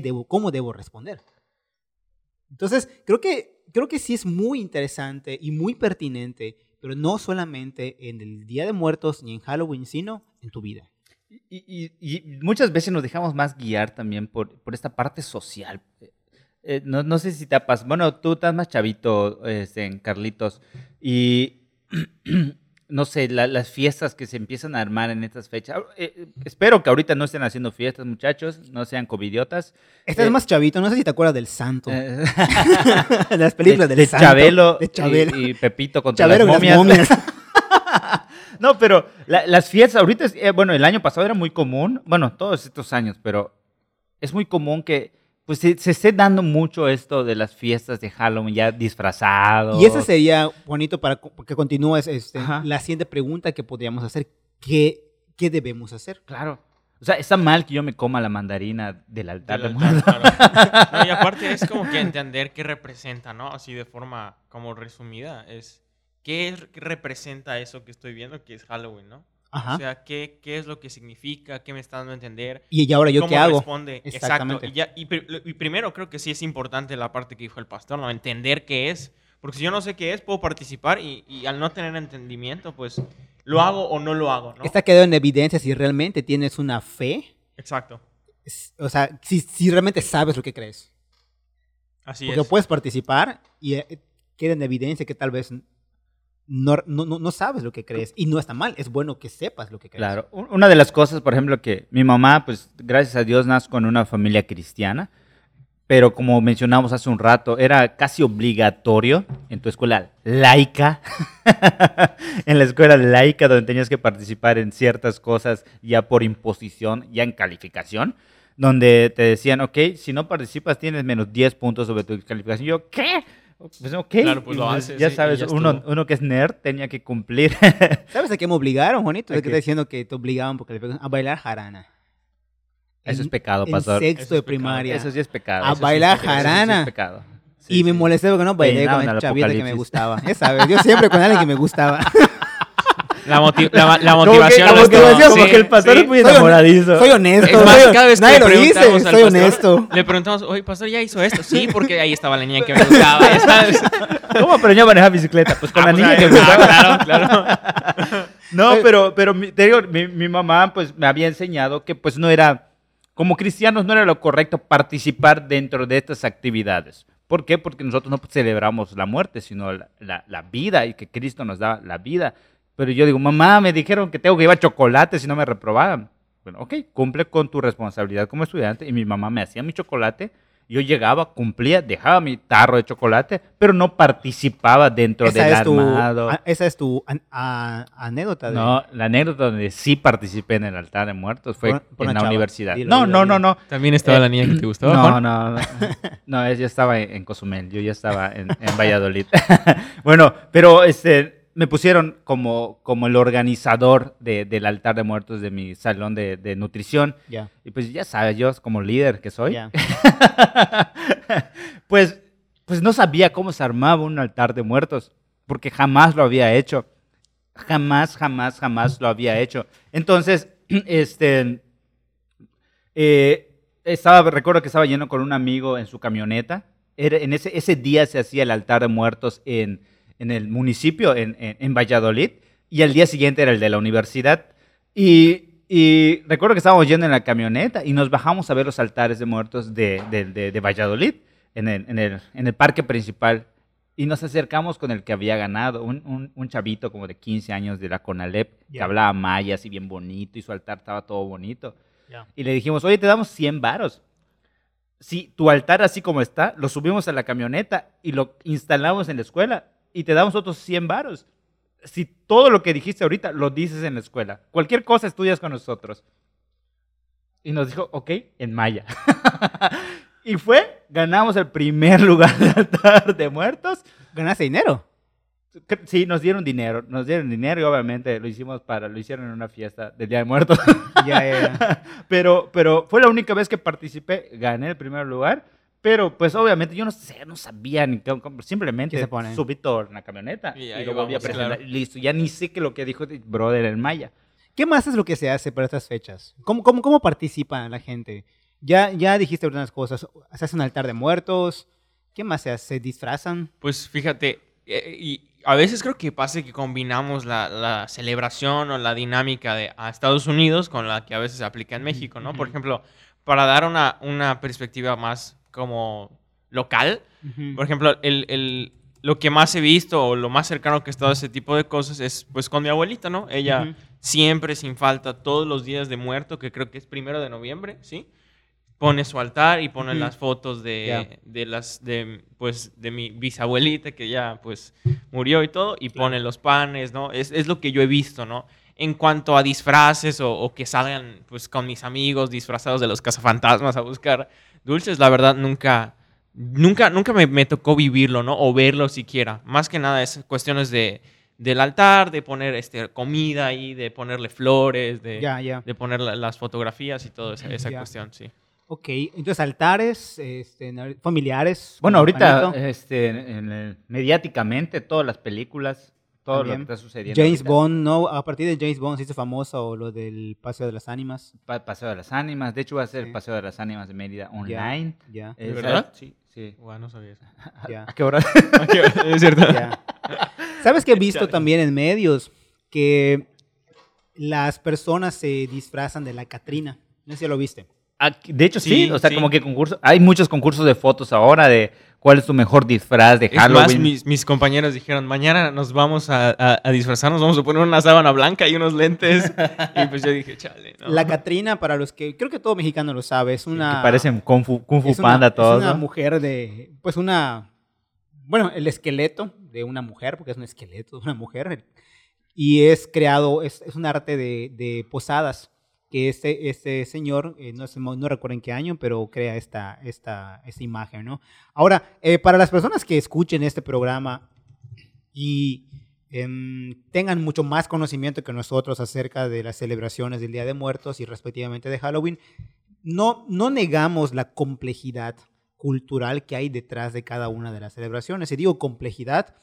Debo, cómo debo responder. Entonces, creo que, creo que sí es muy interesante y muy pertinente, pero no solamente en el Día de Muertos ni en Halloween, sino en tu vida. Y, muchas veces nos dejamos más guiar también por, por esta parte social. Eh, no, no, sé si te pasado, bueno, tú estás más chavito este, en Carlitos y no sé, las fiestas que se empiezan a armar en estas fechas. Eh, espero que ahorita no estén haciendo fiestas, muchachos, no sean covidiotas. Estás eh, más chavito, no sé si te acuerdas del santo. Eh, las películas del de Chabelo, de Chabelo. Y, Pepito contra las momias. no, pero las fiestas, ahorita, bueno, el año pasado era muy común, bueno, todos estos años, pero es muy común que pues se, esté dando mucho esto de las fiestas de Halloween ya disfrazados. Y ese sería bonito para que continúes este, la siguiente pregunta que podríamos hacer. ¿Qué, ¿Qué debemos hacer? Claro. O sea, está mal que yo me coma la mandarina del altar de y aparte es como que entender qué representa, ¿no? Así de forma como resumida, es qué representa eso que estoy viendo que es Halloween, ¿no? O sea, ¿qué, ¿qué, es lo que significa? ¿Qué me está dando a entender? Y ahora yo qué hago. Responde? Exacto. Y, ya, y, primero creo que sí es importante la parte que dijo el pastor, ¿no? Entender qué es. Porque si yo no sé qué es, puedo participar y, y al no tener entendimiento, pues lo hago o no lo hago, ¿no? Está quedado en evidencia si realmente tienes una fe. Exacto. O sea, si, si realmente sabes lo que crees. Así Porque puedes participar y eh, queda en evidencia que tal vez no, no, no, sabes lo que crees y no está mal, es bueno que sepas lo que crees. Claro, una de las cosas, por ejemplo, que mi mamá, pues gracias a Dios, nace con una familia cristiana. pero como mencionamos hace un rato, era casi obligatorio en tu escuela laica, en la escuela laica donde tenías que participar en ciertas cosas ya por imposición, ya en calificación, donde te decían, ok, si no participas tienes menos 10 puntos sobre tu calificación. Yo, ¿qué? Pues ok, Claro, pues lo Y haces, ya sí, y sabes, ya uno, uno que es nerd tenía que cumplir. ¿Sabes a qué me obligaron, Juanito? Es ¿A que qué? está diciendo que te obligaban porque le a bailar jarana. Eso es En- pecado, en pastor. sexto Eso es de primaria. Eso sí es pecado. A Eso sí es bailar pecado, eso sí es jarana. pecado. y Sí, me sí. molesté porque no bailé con el al chavito que me gustaba. Ya sabes, yo siempre con alguien que me gustaba. La, moti- la, la motivación. como no que, estaba- como sí, que el pastor sí. es muy enamoradizo. Soy honesto. Es más, soy- cada vez que nadie le lo dice, soy pastor, honesto. Le preguntamos, oye, pastor, ¿ya hizo esto? Sí, porque ahí estaba la niña que me gustaba, sabes. ¿Cómo aprendió a manejar bicicleta? Pues con Ah, la pues, niña ah, que me gustaba. Claro, claro. No, pero, pero mi, te digo, mi, mi mamá pues me había enseñado que pues no era, como cristianos no era lo correcto participar dentro de estas actividades. ¿Por qué? Porque nosotros no celebramos la muerte, sino la, la- la vida y que Cristo nos da la vida. Pero yo digo, mamá, me dijeron que tengo que llevar chocolate si no me reprobaban. Bueno, ok, cumple con tu responsabilidad como estudiante. Y mi mamá me hacía mi chocolate. Yo llegaba, cumplía, dejaba mi tarro de chocolate, pero no participaba dentro Esa del es, tu, armado. a- esa es tu an- a- anécdota. de- No, la anécdota donde sí participé en el altar de muertos fue Por- por en la chava. universidad. Dilo, no, dilo, no, dilo. no, no. También estaba Eh, la niña que te gustaba. No, Juan? no, no. No, ella estaba en, en Cozumel, yo ya estaba en, en Valladolid. bueno, pero este, me pusieron como, como el organizador de- del altar de muertos de mi salón de, de nutrición. Y pues ya sabes, yo como líder que soy, pues, pues no sabía cómo se armaba un altar de muertos, porque jamás lo había hecho. Jamás, jamás, jamás lo había hecho. Entonces, este, eh, estaba, recuerdo que estaba yendo con un amigo en su camioneta. Era, en ese, ese día se hacía el altar de muertos en, en el municipio, en, en, en Valladolid, y el día siguiente era el de la universidad. Y, y recuerdo que estábamos yendo en la camioneta y nos bajamos a ver los altares de muertos de, de, de- de Valladolid, en el, en, el, en el parque principal. Y nos acercamos con el que había ganado, un, un, un chavito como de 15 años de la CONALEP, que Ya. hablaba maya, así bien bonito, y su altar estaba todo bonito. Ya. Y le dijimos, oye, te damos 100 varos. Si tu altar así como está, lo subimos a la camioneta y lo instalamos en la escuela y te damos otros 100 varos. Si todo lo que dijiste ahorita lo dices en la escuela, cualquier cosa estudias con nosotros. Y nos dijo, ok, en maya. y fue, ganamos el primer lugar de altar de muertos. ¿Ganaste dinero? Sí, nos dieron dinero, nos dieron dinero y obviamente lo hicimos para, lo hicieron en una fiesta del Día de Muertos. Ya, ya, ya. pero, pero fue la única vez que participé, gané el primer lugar, pero pues obviamente yo no sé, no sabía ni cómo, cómo- simplemente ¿Qué se pone? subí todo en la camioneta Y y, lo volví a presentar. claro. Listo, ya ni sé que lo que dijo el brother en Maya. ¿Qué más es lo que se hace para estas fechas? ¿Cómo, cómo, cómo participa la gente? Ya, ya dijiste algunas cosas. Se hace un altar de muertos. ¿Qué más se hace? ¿Se disfrazan? Pues fíjate, eh, y a veces creo que pasa que combinamos la, la celebración o la dinámica de a Estados Unidos con la que a veces se aplica en México, ¿no? Por ejemplo, para dar una, una perspectiva más como local, por ejemplo, el, el- lo que más he visto o lo más cercano que he estado a ese tipo de cosas es pues con mi abuelita, ¿no? Ella Ujú. siempre sin falta todos los días de muerto, que creo que es primero de noviembre, ¿sí? Pone su altar y pone Ujú. las fotos de, Ya. de las de pues de mi bisabuelita que ya pues murió y todo y pone los panes, ¿no? Es, es lo que yo he visto, ¿no? En cuanto a disfraces o, o que salgan pues con mis amigos disfrazados de los cazafantasmas a buscar dulces, la verdad nunca nunca nunca me, me tocó vivirlo, ¿no? O verlo siquiera. Más que nada es cuestiones de del altar, de poner este comida ahí, de ponerle flores, de ya. de poner la- las fotografías y todo esa, esa cuestión, sí. Ok, entonces altares este, familiares. Bueno, ahorita, este, en el- mediáticamente, todas las películas, todo También. lo que está sucediendo. James ahorita. Bond, ¿no? A partir de James Bond se hizo famoso lo del Paseo de las Ánimas. Pa- Paseo de las Ánimas. De hecho, va a ser Sí. el Paseo de las Ánimas de Mérida online. Ya, Eh, verdad? Sí, sí. Bueno, no sabía eso. ya, ¿A qué hora? es cierto. ¿Sabes que he visto Chale. también en medios que las personas se disfrazan de la Catrina? No sé si lo viste. Aquí- De hecho, sí, Sí, o sea, sí. como que concursos, hay muchos concursos de fotos ahora de cuál es tu mejor disfraz de Es Halloween. más, mis, mis compañeros dijeron, mañana nos vamos a, a- a disfrazarnos, vamos a poner una sábana blanca y unos lentes. y pues yo dije, chale, ¿no? La Catrina, para los que creo que todo mexicano lo sabe, es una. que parecen Kung Fu, Kung Fu es una- Panda todos, Es una ¿no? mujer de. Pues una. Bueno, el esqueleto de una mujer, porque es un esqueleto de una mujer. Y es creado, es, es un arte de, de posadas. Que este, este señor, eh, no, sé, no recuerdo en qué año, pero crea esta, esta, esta imagen, ¿no? Ahora, eh, para las personas que escuchen este programa y em, tengan mucho más conocimiento que nosotros acerca de las celebraciones del Día de Muertos y respectivamente de Halloween, no, no negamos la complejidad cultural que hay detrás de cada una de las celebraciones. Y digo complejidad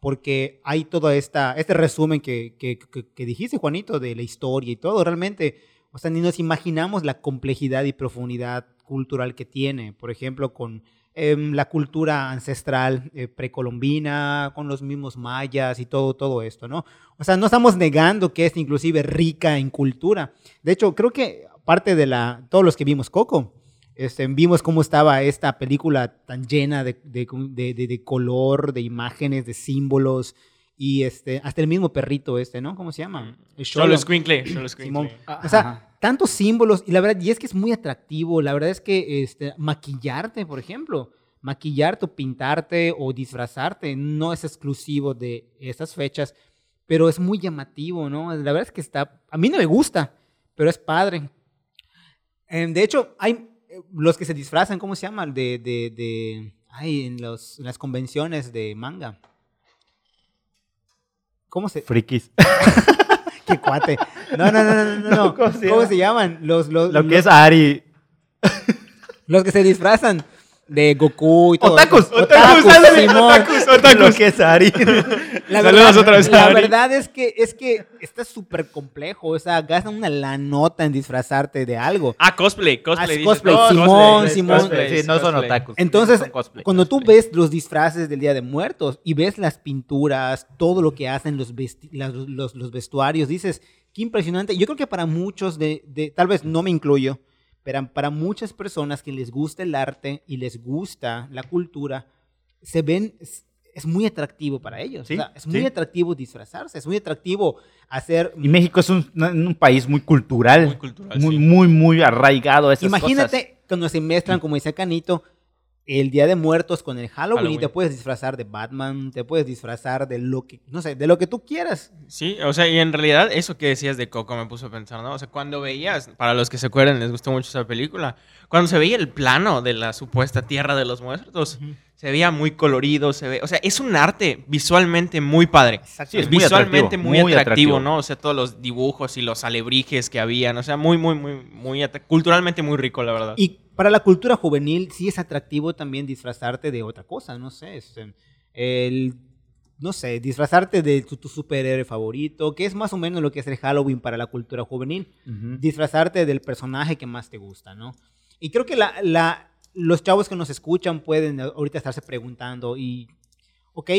porque hay todo esta, este resumen que, que, que- que dijiste, Juanito, de la historia y todo. Realmente, o sea, ni nos imaginamos la complejidad y profundidad cultural que tiene. Por ejemplo, con em, la cultura ancestral eh, precolombina, con los mismos mayas y todo, todo esto, ¿no? O sea, no estamos negando que es inclusive rica en cultura. De hecho, creo que parte de la, todos los que vimos Coco, este, vimos cómo estaba esta película tan llena de- de- de- de color, de imágenes, de símbolos y este, hasta el mismo perrito este, ¿no? ¿Cómo se llama? El Solo. Squinkle, Simón. Squinkle. O sea, tantos símbolos y la verdad, y es que es muy atractivo, la verdad es que este, maquillarte, por ejemplo, maquillarte o pintarte o disfrazarte no es exclusivo de estas fechas, pero es muy llamativo, ¿no? La verdad es que está, a mí no me gusta, pero es padre. Em, de hecho, hay los que se disfrazan, ¿cómo se llaman? De, de, de, ay, en, los, en las convenciones de manga. ¿Cómo se, Frikis. qué cuate? No, no, no, no, no, no. ¿Cómo, ¿cómo se se, llama? llaman? Los, los, Lo que los- es Ari. los que se disfrazan de Goku y todo. Otakus, eso. otakus, Otakus, Simón. otakus, que es Ari. La Saludos verdad, otra vez a La Ari. verdad es que, es que está súper complejo. O sea, gastan una lanota en disfrazarte de algo. Ah, cosplay, cosplay. Ah, dices. cosplay, Simón, cosplay, Simón. cosplay, Sí, no son cosplay. otakus. Entonces, son cosplay. cuando tú ves los disfraces del Día de Muertos y ves las pinturas, todo lo que hacen los, vesti- las- los, los vestuarios, dices, qué impresionante. Yo creo que para muchos, de, de- tal vez no me incluyo, pero para muchas personas que les gusta el arte y les gusta la cultura, se ven, es, es muy atractivo para ellos. Sí, O sea, es muy sí. atractivo disfrazarse, es muy atractivo hacer... Y México es un, un país muy cultural. Muy cultural, Muy, sí. muy, muy arraigado a esas Imagínate cosas. cuando se mezclan, como decía Canito, el Día de Muertos con el Halloween, y te puedes disfrazar de Batman, te puedes disfrazar de lo que, no sé, de lo que tú quieras. Sí, o sea, y en realidad eso que decías de Coco me puso a pensar, ¿no? O sea, cuando veías, para los que se acuerdan, les gustó mucho esa película, cuando se veía el plano de la supuesta Tierra de los Muertos, se veía muy colorido, se ve, o sea, es un arte visualmente muy padre. Sí, es muy visualmente atractivo, muy, muy atractivo, atractivo. ¿no? O sea, todos los dibujos y los alebrijes que habían, o sea, muy, muy, muy, muy, culturalmente muy rico, la verdad. Y para la cultura juvenil sí es atractivo también disfrazarte de otra cosa, no sé, este, el, no sé, disfrazarte de tu, tu superhéroe favorito, que es más o menos lo que es el Halloween para la cultura juvenil. Ujú. disfrazarte del personaje que más te gusta, ¿no? Y creo que la, la- los chavos que nos escuchan pueden ahorita estarse preguntando y, ok,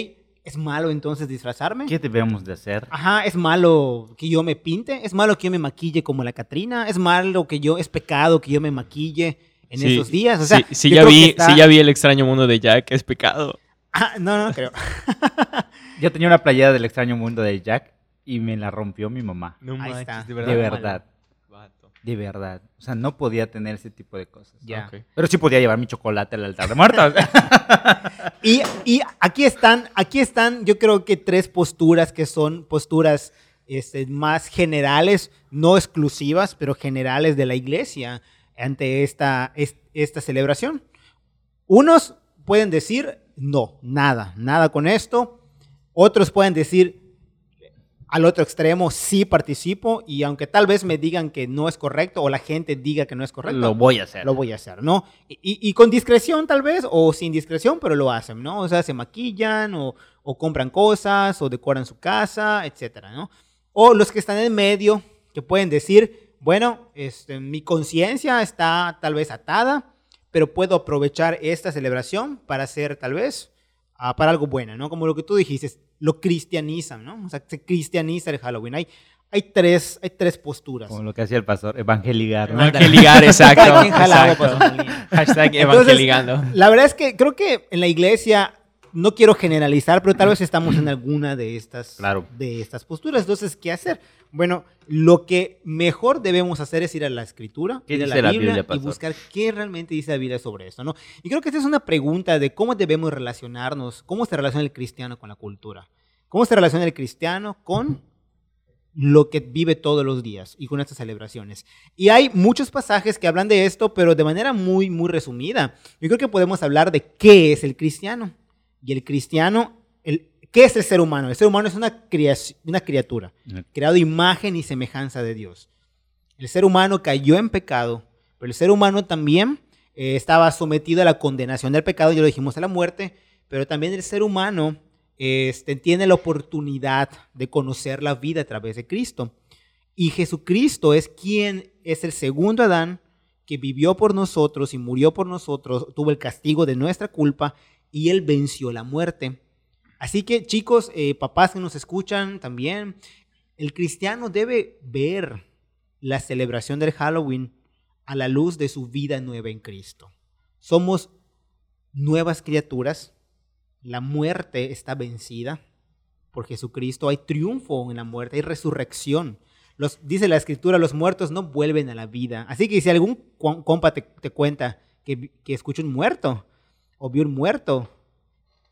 ¿es malo entonces disfrazarme? ¿Qué debemos de hacer? Ajá, ¿es malo que yo me pinte? ¿Es malo que yo me maquille como la Catrina? ¿Es malo que yo, es pecado que yo me maquille en Sí, esos días? O sea, sí, ya vi, está- sí ya vi el extraño mundo de Jack, es pecado. Ah, no, no creo. Yo tenía una playera del extraño mundo de Jack y me la rompió mi mamá. No Ahí está. de De verdad. verdad, Vato. de verdad. O sea, no podía tener ese tipo de cosas. Ya. Pero sí podía llevar mi chocolate al altar de muertos. Y, y aquí están, aquí están, yo creo que tres posturas que son posturas este, más generales, no exclusivas, pero generales de la iglesia ante esta, es- esta celebración. Unos pueden decir, no, nada, nada con esto. Otros pueden decir, al otro extremo, sí participo y aunque tal vez me digan que no es correcto o la gente diga que no es correcto, Lo voy a hacer. lo voy a hacer, ¿no? Y, y- y con discreción tal vez, o sin discreción, pero lo hacen, ¿no? O sea, se maquillan, o, o compran cosas, o decoran su casa, etcétera, ¿no? O los que están en medio, que pueden decir, bueno, este, mi conciencia está tal vez atada, pero puedo aprovechar esta celebración para hacer tal vez, ah, para algo bueno, ¿no? Como lo que tú dijiste, lo cristianizan, ¿no? O sea, se cristianiza el Halloween. Hay, hay tres, hay tres posturas. Como lo que hacía el pastor, evangeligar. ¿no? Evangeligar, exacto. Exacto. molino. Hashtag Entonces, evangeligando. La verdad es que creo que en la iglesia, no quiero generalizar, pero tal vez estamos en alguna de estas, Claro. de estas posturas. Entonces, ¿qué hacer? Bueno, lo que mejor debemos hacer es ir a la escritura, ¿Qué ir a la la Biblia, Biblia, y buscar qué realmente dice la Biblia sobre esto, ¿no? Y creo que esta es una pregunta de cómo debemos relacionarnos, cómo se relaciona el cristiano con la cultura, cómo se relaciona el cristiano con lo que vive todos los días y con estas celebraciones. Y hay muchos pasajes que hablan de esto, pero de manera muy, muy resumida. Yo creo que podemos hablar de qué es el cristiano. Y el cristiano, el, ¿qué es el ser humano? El ser humano es una, criatura, creado imagen y semejanza de Dios. El ser humano cayó en pecado, pero el ser humano también eh, estaba sometido a la condenación del pecado, ya lo dijimos, a la muerte, pero también el ser humano este, tiene la oportunidad de conocer la vida a través de Cristo. Y Jesucristo es quien es el segundo Adán que vivió por nosotros y murió por nosotros, tuvo el castigo de nuestra culpa y él venció la muerte. Así que chicos, eh, papás que nos escuchan también, el cristiano debe ver la celebración del Halloween a la luz de su vida nueva en Cristo. Somos nuevas criaturas, la muerte está vencida por Jesucristo, hay triunfo en la muerte, hay resurrección. Los, dice la escritura, los muertos no vuelven a la vida. Así que si algún com- compa te, te cuenta que, que escuchó un muerto o vio un muerto,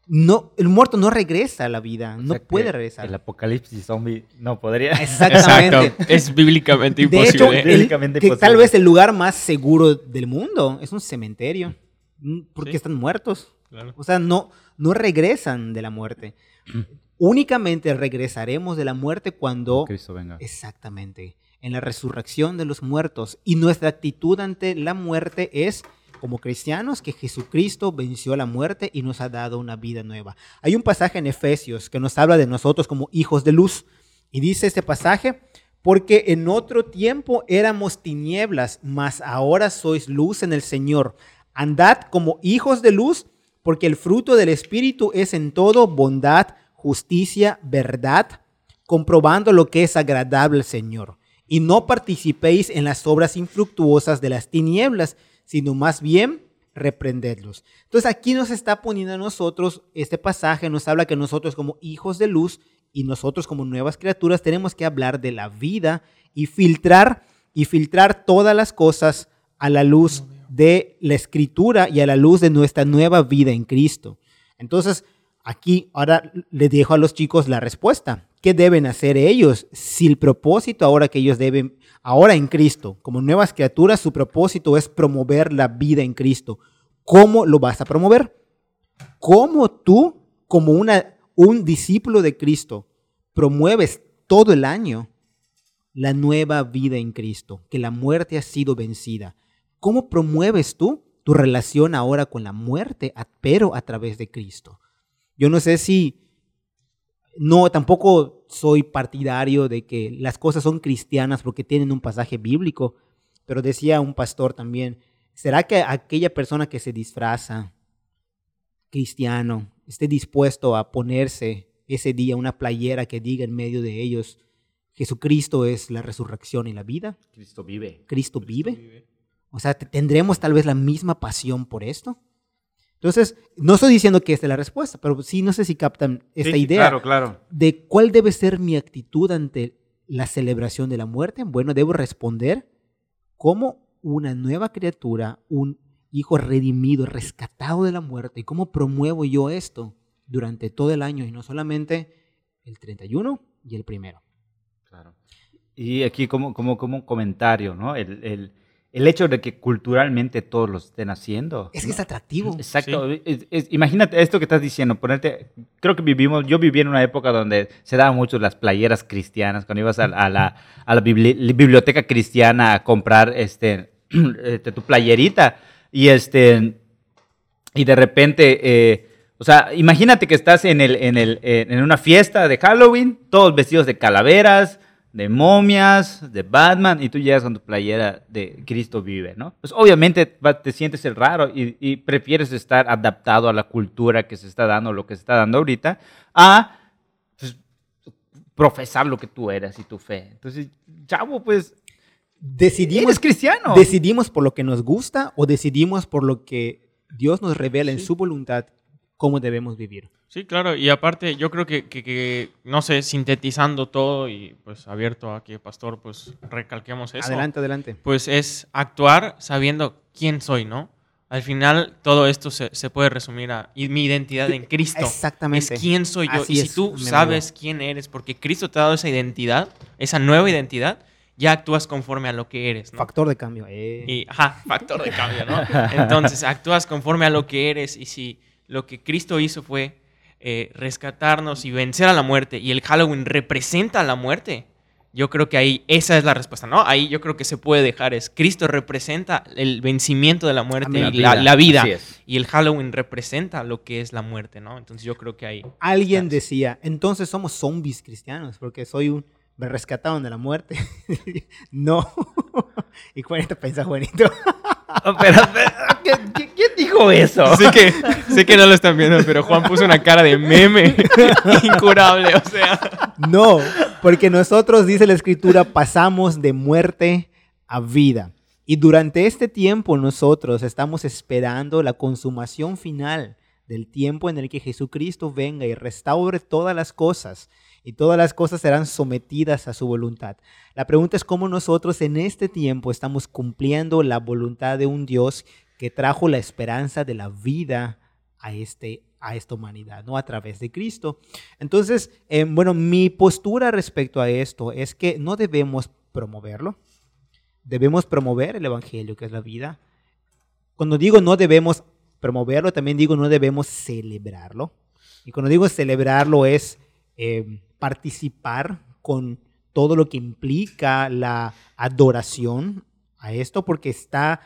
no, el muerto no regresa a la vida, O no puede regresar. El apocalipsis zombie no podría. Exactamente. Exacto. Es bíblicamente De hecho, imposible. el- Bíblicamente que imposible. tal vez el lugar más seguro del mundo es un cementerio, mm, porque Sí. están muertos. Claro. O sea, no, no regresan de la muerte. Únicamente regresaremos de la muerte cuando... Cristo venga. Exactamente. En la resurrección de los muertos. Y nuestra actitud ante la muerte es, como cristianos, que Jesucristo venció la muerte y nos ha dado una vida nueva. Hay un pasaje en Efesios que nos habla de nosotros como hijos de luz. Y dice este pasaje, porque en otro tiempo éramos tinieblas, mas ahora sois luz en el Señor. Andad como hijos de luz, porque el fruto del Espíritu es en todo bondad, justicia, verdad, comprobando lo que es agradable al Señor. Y no participéis en las obras infructuosas de las tinieblas, sino más bien reprendedlos. Entonces aquí nos está poniendo a nosotros, este pasaje nos habla que nosotros como hijos de luz y nosotros como nuevas criaturas tenemos que hablar de la vida y filtrar y filtrar todas las cosas a la luz de la escritura y a la luz de nuestra nueva vida en Cristo. Entonces, aquí ahora les dejo a los chicos la respuesta. ¿Qué deben hacer ellos? Si el propósito ahora que ellos deben, ahora en Cristo, como nuevas criaturas, su propósito es promover la vida en Cristo. ¿Cómo lo vas a promover? ¿Cómo tú, como un discípulo de Cristo, promueves todo el año la nueva vida en Cristo? Que la muerte ha sido vencida. ¿Cómo promueves tú tu relación ahora con la muerte, pero a través de Cristo? Yo no sé si, no, tampoco soy partidario de que las cosas son cristianas porque tienen un pasaje bíblico, pero decía un pastor también, ¿será que aquella persona que se disfraza cristiano esté dispuesto a ponerse ese día una playera que diga en medio de ellos, Jesucristo es la resurrección y la vida? Cristo vive. ¿Cristo vive? O sea, ¿te- ¿tendremos tal vez la misma pasión por esto? Entonces, no estoy diciendo que esta es la respuesta, pero sí no sé si captan esta Sí, idea Claro, claro. de cuál debe ser mi actitud ante la celebración de la muerte. Bueno, debo responder como una nueva criatura, un hijo redimido, rescatado de la muerte. ¿Y cómo promuevo yo esto durante todo el año y no solamente el 31 y el primero? Claro. Y aquí como, como, como un comentario, ¿no? El, el, el hecho de que culturalmente todos lo estén haciendo. Es que es atractivo. Exacto. Es- es- imagínate esto que estás diciendo, ponerte, creo que vivimos, yo viví en una época donde se daban mucho las playeras cristianas, cuando ibas a, a la, a la bibli- biblioteca cristiana a comprar este, este, tu playerita y este y de repente, eh, o sea, imagínate que estás en, el, en, el, en una fiesta de Halloween, todos vestidos de calaveras, de momias, de Batman, y tú llegas con tu playera de Cristo vive, ¿no? Pues obviamente te sientes el raro y, y prefieres estar adaptado a la cultura que se está dando, lo que se está dando ahorita, a pues, profesar lo que tú eres y tu fe. Entonces, chavo, pues, Decidimos, eres cristiano. ¿Decidimos por lo que nos gusta o decidimos por lo que Dios nos revela en Sí. su voluntad cómo debemos vivir? Sí, claro, y aparte yo creo que, que- que, no sé, sintetizando todo y pues abierto a que, pastor, pues recalquemos eso. Adelante, adelante. Pues es actuar sabiendo quién soy, ¿no? Al final todo esto se, se puede resumir a y mi identidad en Cristo. Exactamente. Es quién soy yo. Así y si es, tú sabes quién eres, porque Cristo te ha dado esa identidad, esa nueva identidad, ya actúas conforme a lo que eres, ¿no? Factor de cambio. eh. Y, ajá, factor de cambio, ¿no? Entonces, actúas conforme a lo que eres y si lo que Cristo hizo fue eh, rescatarnos y vencer a la muerte y el Halloween representa la muerte, yo creo que ahí esa es la respuesta, ¿no? Ahí yo creo que se puede dejar es, Cristo representa el vencimiento de la muerte Amén. y la, la vida y el Halloween representa lo que es la muerte, ¿no? Entonces yo creo que ahí... Alguien decía, entonces somos zombies cristianos, porque soy un... Me rescataron de la muerte. no. y Juanito piensa, Juanito. Pero, pero, ¿quién, quién- quién dijo eso? Sé que, sé que no lo están viendo, pero Juan puso una cara de meme incurable, o sea... No, porque nosotros, dice la escritura, pasamos de muerte a vida. Y durante este tiempo nosotros estamos esperando la consumación final del tiempo en el que Jesucristo venga y restaure todas las cosas. Y todas las cosas serán sometidas a su voluntad. La pregunta es cómo nosotros en este tiempo estamos cumpliendo la voluntad de un Dios que trajo la esperanza de la vida a, este, a esta humanidad, ¿no? A través de Cristo. Entonces, eh, bueno, mi postura respecto a esto es que no debemos promoverlo. Debemos promover el Evangelio, que es la vida. Cuando digo no debemos promoverlo, también digo no debemos celebrarlo. Y cuando digo celebrarlo es eh, participar con todo lo que implica la adoración a esto, porque está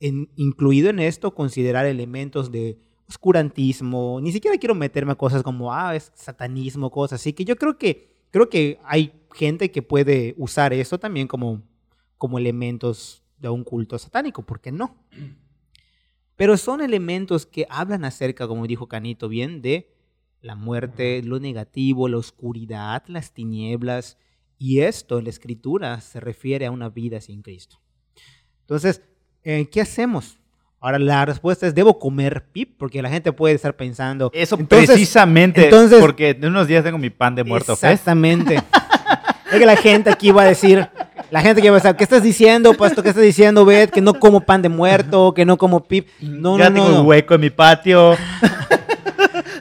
incluido en esto considerar elementos de oscurantismo. Ni siquiera quiero meterme a cosas como, ah, es satanismo, cosas así, que yo creo que, creo que hay gente que puede usar esto también como, como elementos de un culto satánico, ¿por qué no? Pero son elementos que hablan acerca, como dijo Canito bien, de la muerte, lo negativo, la oscuridad, las tinieblas. Y esto en la escritura se refiere a una vida sin Cristo. Entonces, eh, ¿qué hacemos? Ahora la respuesta es, ¿debo comer pip? Porque la gente puede estar pensando... Eso Entonces- precisamente, entonces- porque en unos días tengo mi pan de muerto. Exactamente. es que la gente aquí va a decir, la gente que va a decir, ¿qué estás diciendo, pastor? ¿Qué estás diciendo, Bet? Que no como pan de muerto, que no como pip. No, ya no, tengo no, un hueco en mi patio.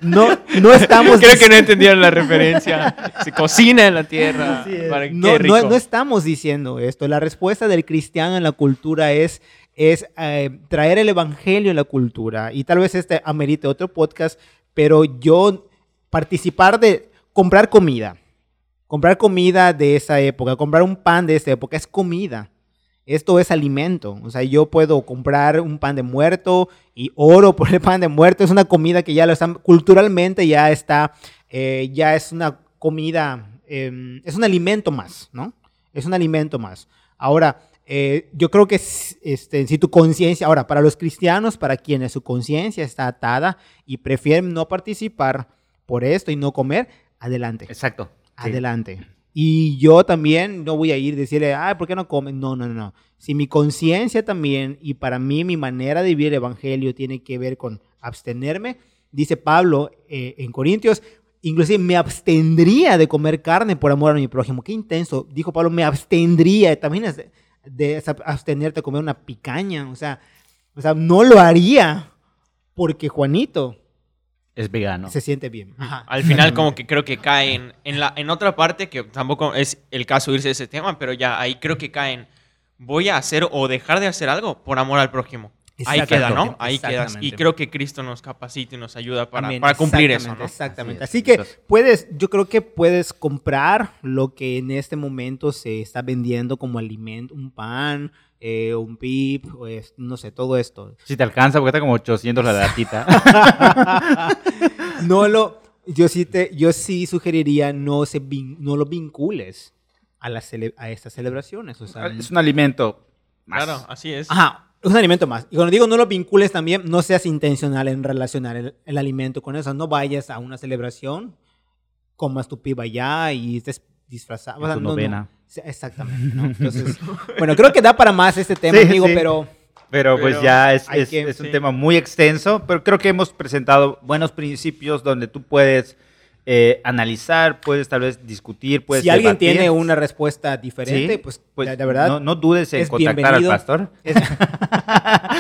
No, no estamos Creo que no entendieron la referencia. Se cocina en la tierra. Para- No, no, no estamos diciendo esto. La respuesta del cristiano en la cultura es, es eh, traer el evangelio en la cultura. Y tal vez este amerite otro podcast, pero yo participar de comprar comida. Comprar comida de esa época, comprar un pan de esa época es comida. Esto es alimento. O sea, yo puedo comprar un pan de muerto y oro por el pan de muerto. Es una comida que ya lo están, culturalmente ya está, eh, ya es una comida, eh, es un alimento más, ¿no? Es un alimento más. Ahora, eh, yo creo que este, si tu conciencia, ahora, para los cristianos, para quienes su conciencia está atada y prefieren no participar por esto y no comer, adelante. Exacto. sí. Y yo también no voy a ir a decirle, ay, ¿por qué no comen? No, no, no. Si mi conciencia también, y para mí mi manera de vivir el Evangelio tiene que ver con abstenerme, dice Pablo eh, en Corintios, inclusive me abstendría de comer carne por amor a mi prójimo. Qué intenso. Dijo Pablo, me abstendría. También es de, de abstenerte de comer una picaña. O sea, o sea, no lo haría porque Juanito Es vegano. se siente bien. Ajá. Al final como que creo que caen en, la, en otra parte, que tampoco es el caso irse de ese tema, pero ya ahí creo que caen, voy a hacer o dejar de hacer algo por amor al prójimo. Ahí queda, ¿no? Ahí queda. Y creo que Cristo nos capacita y nos ayuda para, Amén, para cumplir eso, exactamente, ¿no? Exactamente. Así Así, es. que Entonces- puedes, yo creo que puedes comprar lo que en este momento se está vendiendo como alimento, un pan, eh, un pip, pues, no sé, todo esto. Si te alcanza, porque está como 800 la latita. No lo, yo sí te, yo sí sugeriría no se vin- no lo vincules a las cele- a estas celebraciones, o sea, es un alimento. Más. Claro, así es. Ajá, es un alimento más. Y cuando digo no lo vincules también, no seas intencional en relacionar el, el alimento con eso. No vayas a una celebración comas tu piba ya y estés disfrazado. En tu novena. Sí, Exactamente, ¿no? Entonces, bueno, creo que da para más este tema, Sí, amigo, sí. pero Pero pues Pero ya es, es- que- es un sí. tema muy extenso, pero creo que hemos presentado buenos principios donde tú puedes eh, analizar, puedes tal vez discutir, puedes si alguien debatir. tiene una respuesta diferente, Sí, pues, pues la, la verdad, no, no dudes en es contactar al bienvenido. pastor. es-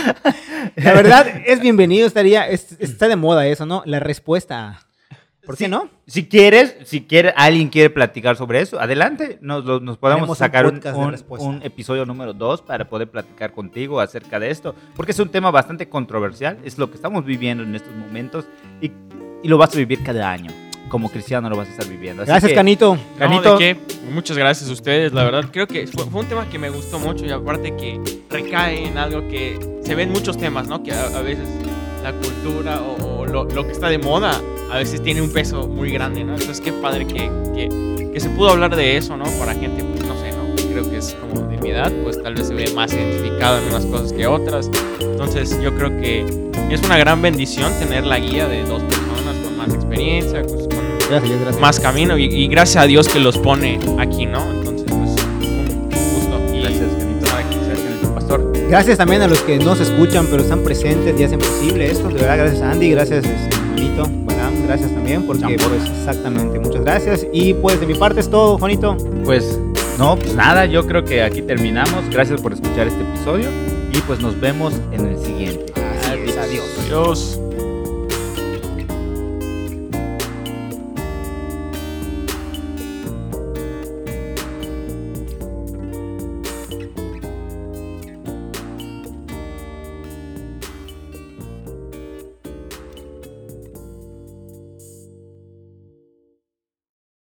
la verdad es bienvenido, estaría, es- está de moda eso, ¿no? La respuesta. ¿Por qué Sí, no? Si quieres, si quiere, alguien quiere platicar sobre eso, adelante. Nos, lo- nos podemos un sacar un, un- un episodio número dos para poder platicar contigo acerca de esto, porque es un tema bastante controversial, es lo que estamos viviendo en estos momentos y, y lo vas a vivir cada año. Como cristiano lo vas a estar viviendo. Así Gracias, que, Canito. Canito. No, ¿de qué? Muchas gracias a ustedes, la verdad. Creo que fue, fue un tema que me gustó mucho y aparte que recae en algo que se ven muchos temas, ¿no? Que a, a veces la cultura o, o lo, lo que está de moda a veces tiene un peso muy grande, ¿no? Entonces qué padre que, que, que se pudo hablar de eso, ¿no? Para gente, pues no sé, ¿no? Creo que es como de mi edad, pues tal vez se ve más identificado en unas cosas que otras. Entonces yo creo que es una gran bendición tener la guía de dos personas con más experiencia, pues, con Gracias, gracias. más camino y, y gracias a Dios que los pone aquí, ¿no? Gracias también a los que no se escuchan, pero están presentes y hacen posible esto. De verdad, gracias Andy, gracias este, Juanito, Balam, gracias también, porque pues exactamente, muchas gracias. Y pues de mi parte es todo, Juanito. Pues no, pues nada, yo creo que aquí terminamos. Gracias por escuchar este episodio y pues nos vemos en el siguiente. Así es, adiós. Adiós.